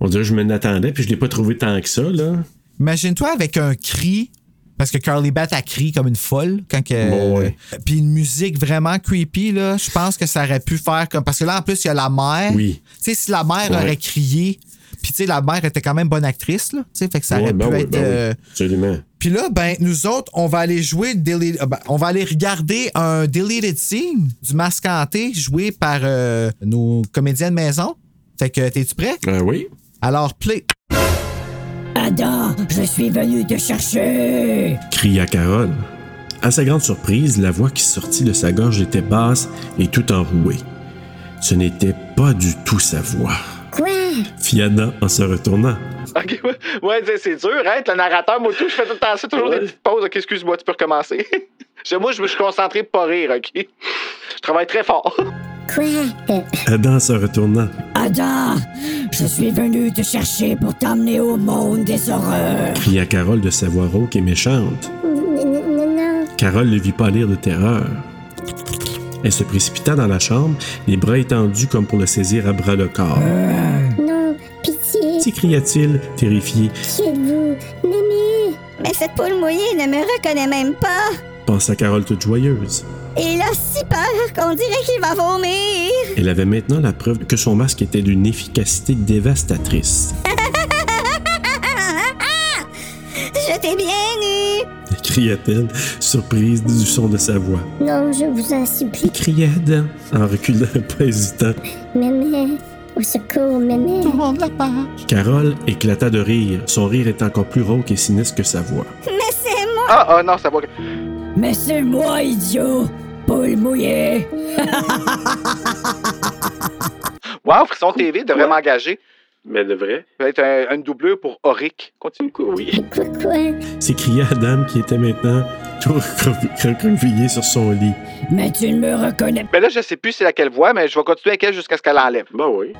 on dirait que je m'en attendais, puis je l'ai pas trouvé tant que ça, là. Imagine-toi avec un cri, parce que Carly Bat a crié comme une folle quand que. Bon, ouais. Puis une musique vraiment creepy, là. Je pense que ça aurait pu faire comme. Parce que là, en plus, il y a la mère. Oui. Tu sais, si la mère Ouais. aurait crié. Puis, tu sais, la mère était quand même bonne actrice, là. Tu sais, fait que ça aurait ben pu être. ben euh, absolument. Puis là, ben, nous autres, on va aller jouer. Euh, ben, on va aller regarder un deleted scene du masque hanté joué par euh, nos comédiens de maison. Fait que, t'es-tu prêt? Ah oui. Alors, play. Ada, je suis venu te chercher. cria Carole. À sa grande surprise, la voix qui sortit de sa gorge était basse et tout enrouée. Ce n'était pas du tout sa voix. Quoi? Fiana en se retournant. Ok, ouais, ouais c'est- c'est dur, hein? être le narrateur, moi, tout, je fais tout le temps ça, toujours des petites pauses. Ok, excuse-moi, tu peux recommencer. Moi, je me suis concentré pour pas rire, ok? Je travaille très fort. Quoi? Euh, Ada en se retournant. Ada, je suis venu te chercher pour t'emmener au monde des horreurs. cria Carole de sa voix rauque et méchante. Carole le vit pâlir de terreur. Elle se précipita dans la chambre, les bras étendus comme pour le saisir à bras le corps. Pitié. S'écria-t-il, terrifié, Qui êtes-vous? Mémé. Mais cette poule mouillée ne me reconnaît même pas. pensa Carole toute joyeuse. Et il a si peur qu'on dirait qu'il va vomir. Elle avait maintenant la preuve que son masque était d'une efficacité dévastatrice. Je t'ai bien eu. cria-t-elle, surprise du son de sa voix. Non, je vous en supplie. Cria Ada, en reculant pas hésitant. Mémé. Au secours, mémé. Tourne la page. Carole éclata de rire. Son rire est encore plus rauque et sinistre que sa voix. Mais c'est moi! Ah, ah non, ça va. Mais c'est moi, idiot! Poule mouillée! Wow, Frisson TV devrait m'engager. Mais de vrai? Peut-être un, une doublure pour Auric. Continue. Oui. Quoi, quoi? S'écria Adam qui était maintenant tout recroquevillé sur son lit. Mais tu ne me reconnais Mais là, je sais plus c'est laquelle voix, mais je vais continuer avec elle jusqu'à ce qu'elle enlève. Ben oui.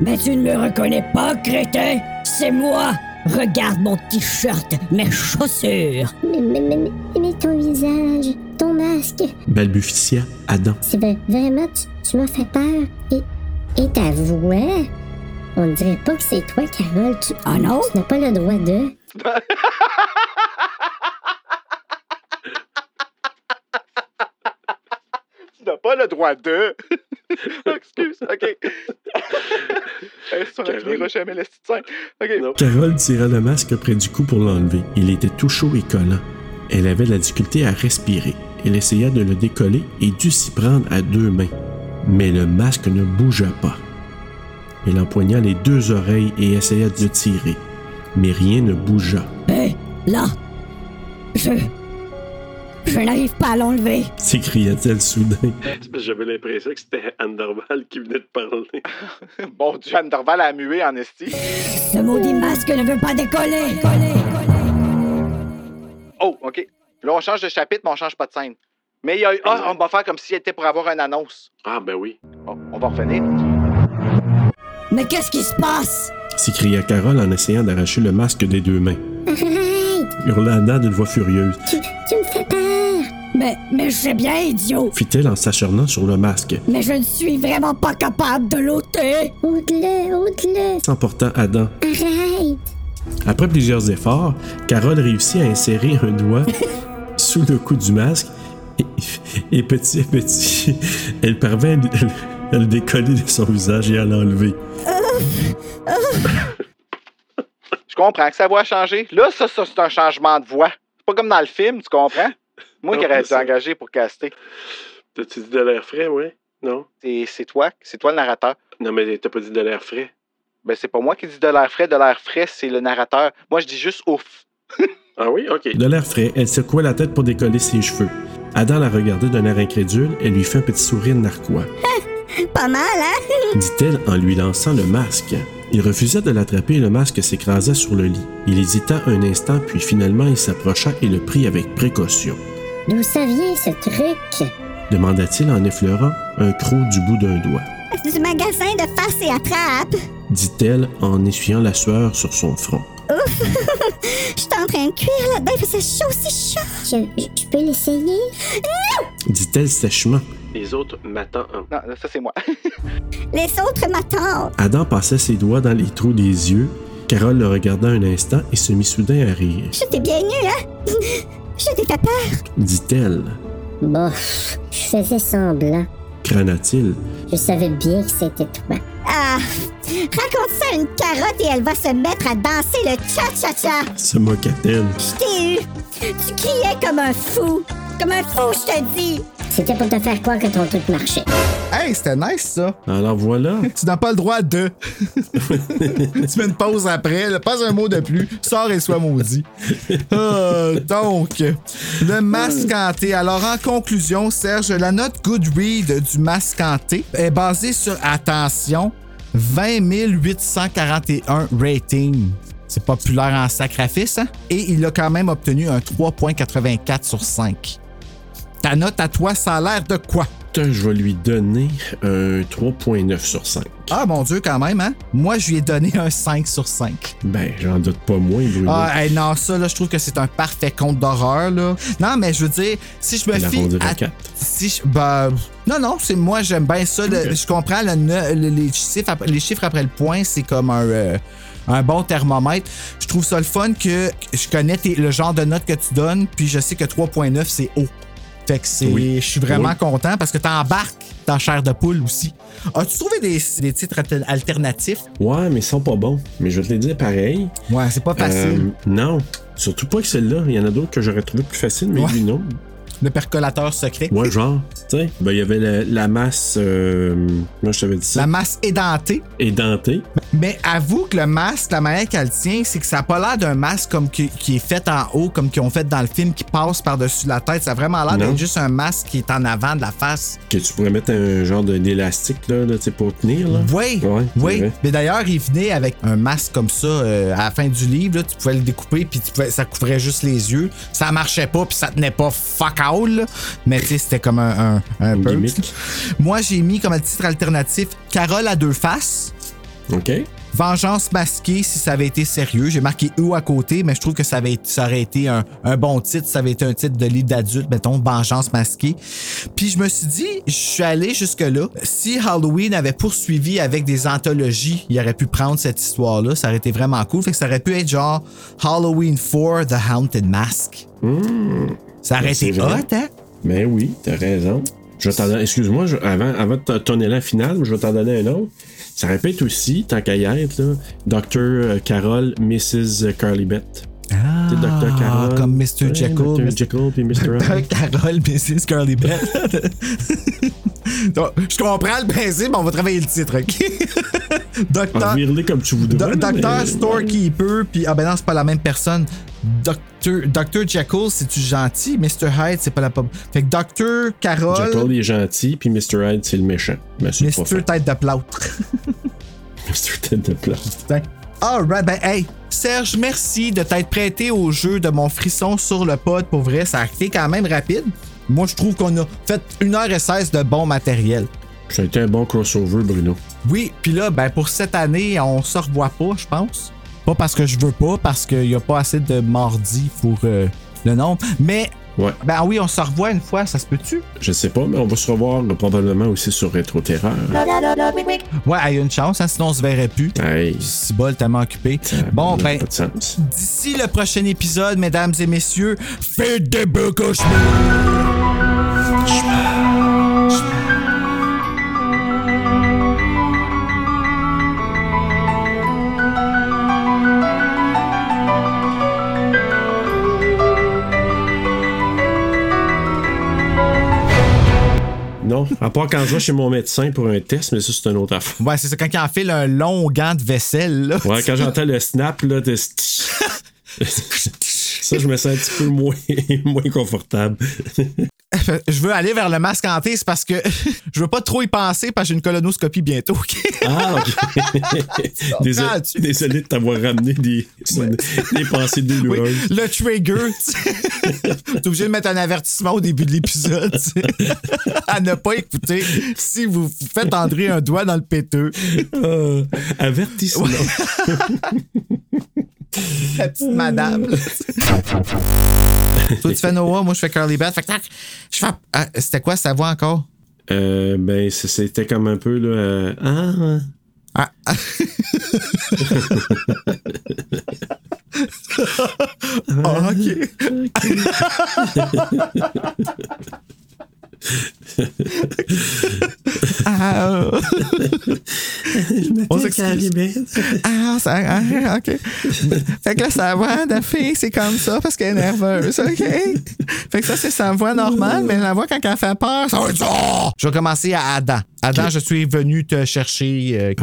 Mais tu ne me reconnais pas, crétin! C'est moi! Regarde mon t-shirt, mes chaussures! Mais, mais, mais, mais, mais ton visage, ton masque. Balbutia Adam. C'est vrai, vraiment, tu, tu m'as fait peur. Et, et ta voix? On ne dirait pas que c'est toi, Carole. Tu, Ah non? tu n'as pas le droit de. Tu n'as pas le droit de. Excuse, OK. Jamais la petite scène. OK. Non. Carole tira le masque près du cou pour l'enlever. Il était tout chaud et collant. Elle avait la difficulté à respirer. Elle essaya de le décoller et dut s'y prendre à deux mains. Mais le masque ne bougea pas. Elle empoigna les deux oreilles et essaya de tirer. Mais rien ne bougea. Hé, là! Je. Je n'arrive pas à l'enlever! s'écria-t-elle soudain. J'avais l'impression que c'était Anne Dorval qui venait de parler. Bon Dieu, Anne Dorval a mué en esti. Ce maudit masque ne veut pas décoller! Oh, OK. Là, on change de chapitre, mais on change pas de scène. Mais il y a eu. Ah, on va faire comme si elle était pour avoir une annonce. Ah, ben oui. Bon, on va revenir. Mais qu'est-ce qui se passe? s'écria Carole en essayant d'arracher le masque des deux mains. Arrête! Hurla Anna d'une voix furieuse. Tu, tu me fais peur! Mais, mais je sais bien, idiot! Fit-elle en s'acharnant sur le masque, Mais je ne suis vraiment pas capable de l'ôter! Ôte-le, ôte-le! s'emportant Adam. Arrête! Après plusieurs efforts, Carole réussit à insérer un doigt sous le cou du masque et, et petit à petit, elle parvint à le décoller de son visage et à l'enlever. Je comprends que sa voix a changé. Là, ça, ça c'est un changement de voix. C'est pas comme dans le film, tu comprends? Moi qui aurais dû engager pour caster. T'as-tu dit de l'air frais, ouais? Non? C'est toi, c'est toi le narrateur. Non, mais t'as pas dit de l'air frais. Ben, c'est pas moi qui dis de l'air frais. De l'air frais, c'est le narrateur. Moi, je dis juste ouf. Ah oui? OK. De l'air frais, elle secoua la tête pour décoller ses cheveux. Adam la regardait d'un air incrédule et lui fit un petit sourire narquois. Pas mal, hein? dit-elle en lui lançant le masque. Il refusa de l'attraper et le masque s'écrasa sur le lit. Il hésita un instant, puis finalement il s'approcha et le prit avec précaution. D'où ça vient, ce truc? demanda-t-il en effleurant un croc du bout d'un doigt. C'est du magasin de face et attrape. dit-elle en essuyant la sueur sur son front. Ouf! Je suis en train de cuire là-dedans, il fait chaud, c'est chaud. Je, peux l'essayer? dit-elle sèchement. Les autres m'attendent. Non, ça, c'est moi. Les autres m'attendent. Adam passa ses doigts dans les trous des yeux. Carole le regarda un instant et se mit soudain à rire, Je t'ai bien eu, hein? T'ai fait peur. dit-elle. Bof, je faisais semblant. Crana-t-il. Je savais bien que c'était toi. Ah! Raconte ça à une carotte et elle va se mettre à danser le cha-cha-cha. se moqua-t-elle. Je t'ai eu. Tu criais comme un fou. Comme un fou, je te dis. C'était pour te faire croire que ton truc marchait. Hey, c'était nice ça. Alors voilà. Tu n'as pas le droit de. tu mets une pause après, là, pas un mot de plus. Sors et sois maudit. Euh, donc, le mascanté. Alors, en conclusion, Serge, la note Goodread du mascanté est basée sur, attention, 20 841 rating. C'est populaire en sacrifice, hein? Et il a quand même obtenu un 3.84 sur 5. Ta note à toi, ça a l'air de quoi? Putain, je vais lui donner un 3.9 sur 5. Ah, mon Dieu, quand même, hein? Moi, je lui ai donné un 5 sur 5. Ben, j'en doute pas moins, Bruno. Ah, hey, non, ça, là, je trouve que c'est un parfait conte d'horreur, là. Non, mais je veux dire, si je me Elle fie. à- quatre. Si je. Ben. Non, non, c'est moi, j'aime bien ça. le- je comprends le les, chiffres après, les chiffres après le point, c'est comme un. euh, un bon thermomètre. Je trouve ça le fun que je connais tes- le genre de note que tu donnes, puis je sais que 3.9 c'est haut. Fait que c'est. Oui. Je suis vraiment Oui. content parce que t'embarques dans chair de poule aussi. As-tu trouvé des, des titres alter- alternatifs? Ouais, mais ils sont pas bons. Mais je vais te les dire pareil. Ouais, c'est pas facile. Euh, non. Surtout pas que celle-là. Il y en a d'autres que j'aurais trouvé plus faciles, mais Ouais. lui, non. Le percolateur secret. Ouais, genre. Tu sais, ben, il y avait la, la masse. euh, moi, je t'avais dit ça? La masse édentée. Édentée. Mais avoue que le masque, la manière qu'elle tient, c'est que ça n'a pas l'air d'un masque comme qui, qui est fait en haut, comme qu'ils ont fait dans le film, qui passe par-dessus la tête. Ça a vraiment l'air d'être juste un masque qui est en avant de la face. Que tu pourrais mettre un genre d'élastique, là, pour tenir, là. Oui, Ouais, oui. Mais d'ailleurs, il venait avec un masque comme ça euh, à la fin du livre. là. tu pouvais le découper, puis tu pouvais- ça couvrait juste les yeux. Ça marchait pas, puis ça tenait pas fuck all. là. Mais tu sais, c'était comme un, un, un. Moi, j'ai mis comme titre alternatif Carole à deux faces. OK. Vengeance masquée si ça avait été sérieux. J'ai marqué ou à côté, mais je trouve que ça, avait, ça aurait été un, un bon titre. Ça avait été un titre de livre d'adulte, mettons, Vengeance masquée. Puis je me suis dit, je suis allé jusque-là. Si Halloween avait poursuivi avec des anthologies, il aurait pu prendre cette histoire-là. Ça aurait été vraiment cool. Fait que ça aurait pu être genre Halloween 4 The Haunted Mask. Ça aurait Ben, été vrai. hot, hein? Ben oui, t'as raison. Je vais t'en donner- Excuse-moi, avant, avant ton élan final, je vais t'en donner un autre. Ça répète aussi, tant qu'à y être, là, Dr. Carol, Mrs. Carly Beth. Ah, Dr. Carol. comme Mr. Ouais, Jekyll, Dr. Mr. Jekyll puis Mr. Dr. Carol, Mrs. Curly Beth. Donc, Je comprends le principe, on va travailler le titre, OK? Docteur, comme tu voudrais. Docteur Storekeeper, puis ah ben non, c'est pas la même personne. Docteur, Dr. Jekyll, c'est-tu gentil? Mr. Hyde, c'est pas la pop. Fait que Dr. Carol, Jekyll, il est gentil, puis Mr. Hyde, c'est le méchant. Mr. Tête de plâtre. Mr. Tête de plâtre. Putain. Alright, ben hey, Serge, merci de t'être prêté au jeu de mon frisson sur le pod. Pour vrai, ça a été quand même rapide. Moi, je trouve qu'on a fait 1h16 de bon matériel. Ça a été un bon crossover, Bruno. Oui, puis là, ben pour cette année, on se revoit pas, je pense. Pas parce que je veux pas, parce qu'il y a pas assez de mardi pour euh, le nombre. Mais, Ouais. ben oui, on se revoit une fois, ça se peut-tu? Je sais pas, mais on va se revoir là, probablement aussi sur Rétro Terreur. Ouais, il y a une chance, hein, sinon on se verrait plus. Hey, Si bol, tellement occupé. Bon, ça n'a ben, pas de sens. d'ici le prochain épisode, mesdames et messieurs, faites des beaux cauchemars! Non, à part quand je vais chez mon médecin pour un test, mais ça, c'est une autre affaire. Ouais, c'est ça, quand il enfile un long gant de vaisselle, là. Ouais, quand j'entends le snap, là, de... ça, je me sens un petit peu moins, moins confortable. Je veux aller vers le masque hanté, c'est parce que je veux pas trop y penser parce que j'ai une colonoscopie bientôt. Ah, ok. désolé, désolé de t'avoir ramené des, des pensées douloureuses. Oui, le trigger. T'es obligé de mettre un avertissement au début de l'épisode. À ne pas écouter si vous faites entrer un doigt dans le péteux. Euh, avertissement. La petite madame. Toi, tu fais Noah, moi, je fais Curly Beth. Fait que tac, je fais. Ah, C'était quoi sa voix encore? Euh, ben, c'était comme un peu, là... euh, ah, Ah, ah. Ok. Ah, euh. On s'excuse. Ah, ça, ah, ok. Fait que là, sa voix de fille, c'est comme ça parce qu'elle est nerveuse, ok? Fait que ça, c'est sa voix normale, mais la voix quand elle fait peur, ça va être ça. Je vais commencer à Adam. Adam, je suis venu te chercher. euh,